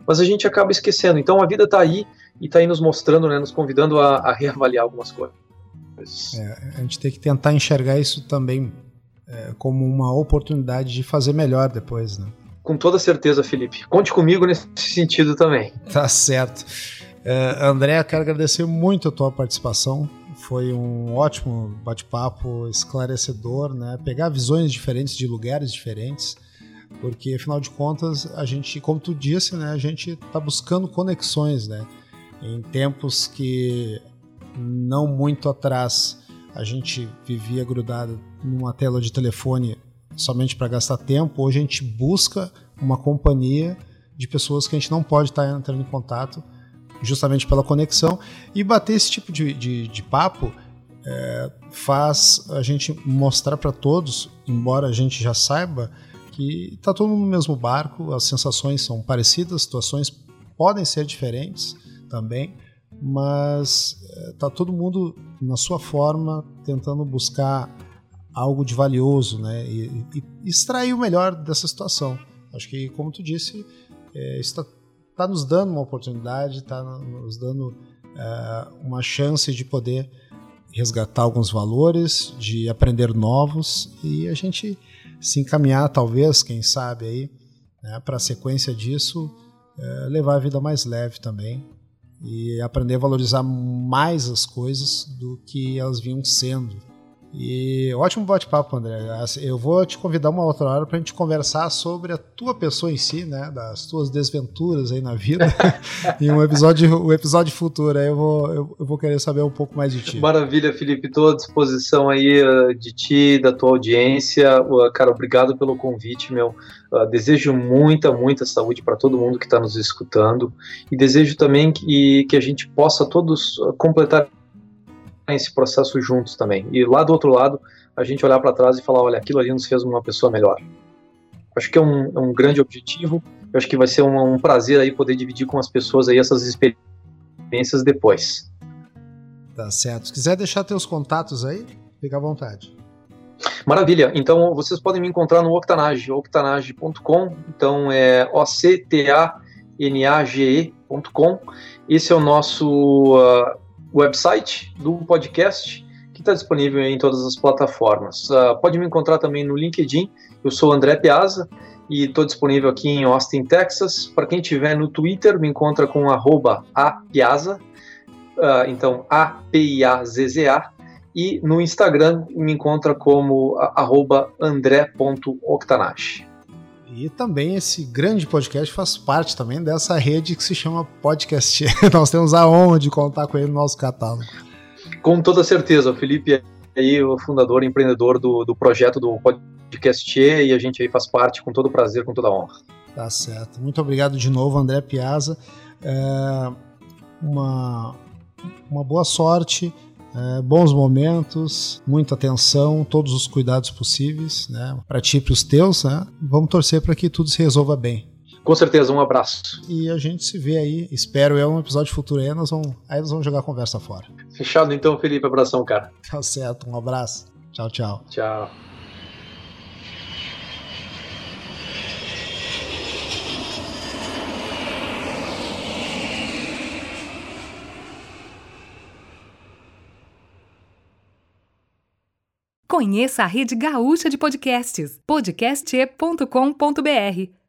Speaker 4: Mas a gente acaba esquecendo. Então a vida está aí e está aí nos mostrando, né, nos convidando a, a reavaliar algumas coisas.
Speaker 1: É, a gente tem que tentar enxergar isso também é, como uma oportunidade de fazer melhor depois, né?
Speaker 4: Com toda certeza, Felipe. Conte comigo nesse sentido também.
Speaker 1: Tá certo. Uh, André, quero agradecer muito a tua participação. Foi um ótimo bate-papo, esclarecedor, né? Pegar visões diferentes de lugares diferentes, porque afinal de contas a gente, como tu disse, né? A gente está buscando conexões, né? Em tempos que não muito atrás. A gente vivia grudado numa tela de telefone somente para gastar tempo, hoje a gente busca uma companhia de pessoas que a gente não pode estar entrando em contato justamente pela conexão. E bater esse tipo de, de, de papo é, faz a gente mostrar para todos, embora a gente já saiba que está todo mundo no mesmo barco, as sensações são parecidas, situações podem ser diferentes também, mas eh, todo mundo na sua forma tentando buscar algo de valioso, né? E, e, extrair o melhor dessa situação. Acho que, como tu disse, é, está tá nos dando uma oportunidade, está nos dando é, uma chance de poder resgatar alguns valores, de aprender novos e a gente se encaminhar, talvez, quem sabe aí, né, para a sequência disso, é, levar a vida mais leve também e aprender a valorizar mais as coisas do que elas vinham sendo. E ótimo bate-papo, André. Eu vou te convidar uma outra hora para a gente conversar sobre a tua pessoa em si, né? Das tuas desventuras aí na vida. em um episódio, um episódio futuro. Aí eu vou, eu, eu, vou querer saber um pouco mais de ti.
Speaker 4: Maravilha, Felipe. Estou à disposição aí uh, de ti, da tua audiência. Uh, cara, obrigado pelo convite, meu. Uh, desejo muita, muita saúde para todo mundo que está nos escutando. E desejo também que, que a gente possa todos completar esse processo juntos também. E lá do outro lado, a gente olhar para trás e falar: olha, aquilo ali nos fez uma pessoa melhor. Acho que é um, é um grande objetivo. Eu acho que vai ser um, um prazer aí poder dividir com as pessoas aí essas experiências depois.
Speaker 1: Tá certo. Se quiser deixar teus contatos aí, fica à vontade.
Speaker 4: Maravilha. Então vocês podem me encontrar no Octanage, octanage.com. Então é O C T A N A G E.com. Esse é o nosso uh, website do podcast que está disponível em todas as plataformas. Uh, pode me encontrar também no LinkedIn. Eu sou André Piazza e estou disponível aqui em Austin, Texas. Para quem estiver no Twitter, me encontra com @apiazza uh, então A-P-I-A-Z-Z-A, e no Instagram me encontra como arroba andré.octanache.
Speaker 1: E também esse grande podcast faz parte também dessa rede que se chama Podcast. Nós temos a honra de contar com ele no nosso catálogo.
Speaker 4: Com toda certeza, o Felipe é aí o fundador e empreendedor do, do projeto do Podcast e a gente aí faz parte com todo prazer, com toda honra.
Speaker 1: Tá certo. Muito obrigado de novo, André Piazza. É uma, uma boa sorte, é, bons momentos, muita atenção, todos os cuidados possíveis, né? Para ti e para os teus, né? Vamos torcer para que tudo se resolva bem.
Speaker 4: Com certeza, um abraço.
Speaker 1: E a gente se vê aí, espero é um episódio futuro aí, nós vamos, aí nós vamos jogar a conversa fora.
Speaker 4: Fechado então, Felipe, abração, cara.
Speaker 1: Tá certo, um abraço. Tchau, tchau.
Speaker 4: Tchau.
Speaker 5: Conheça a rede gaúcha de podcasts, podcast.com.br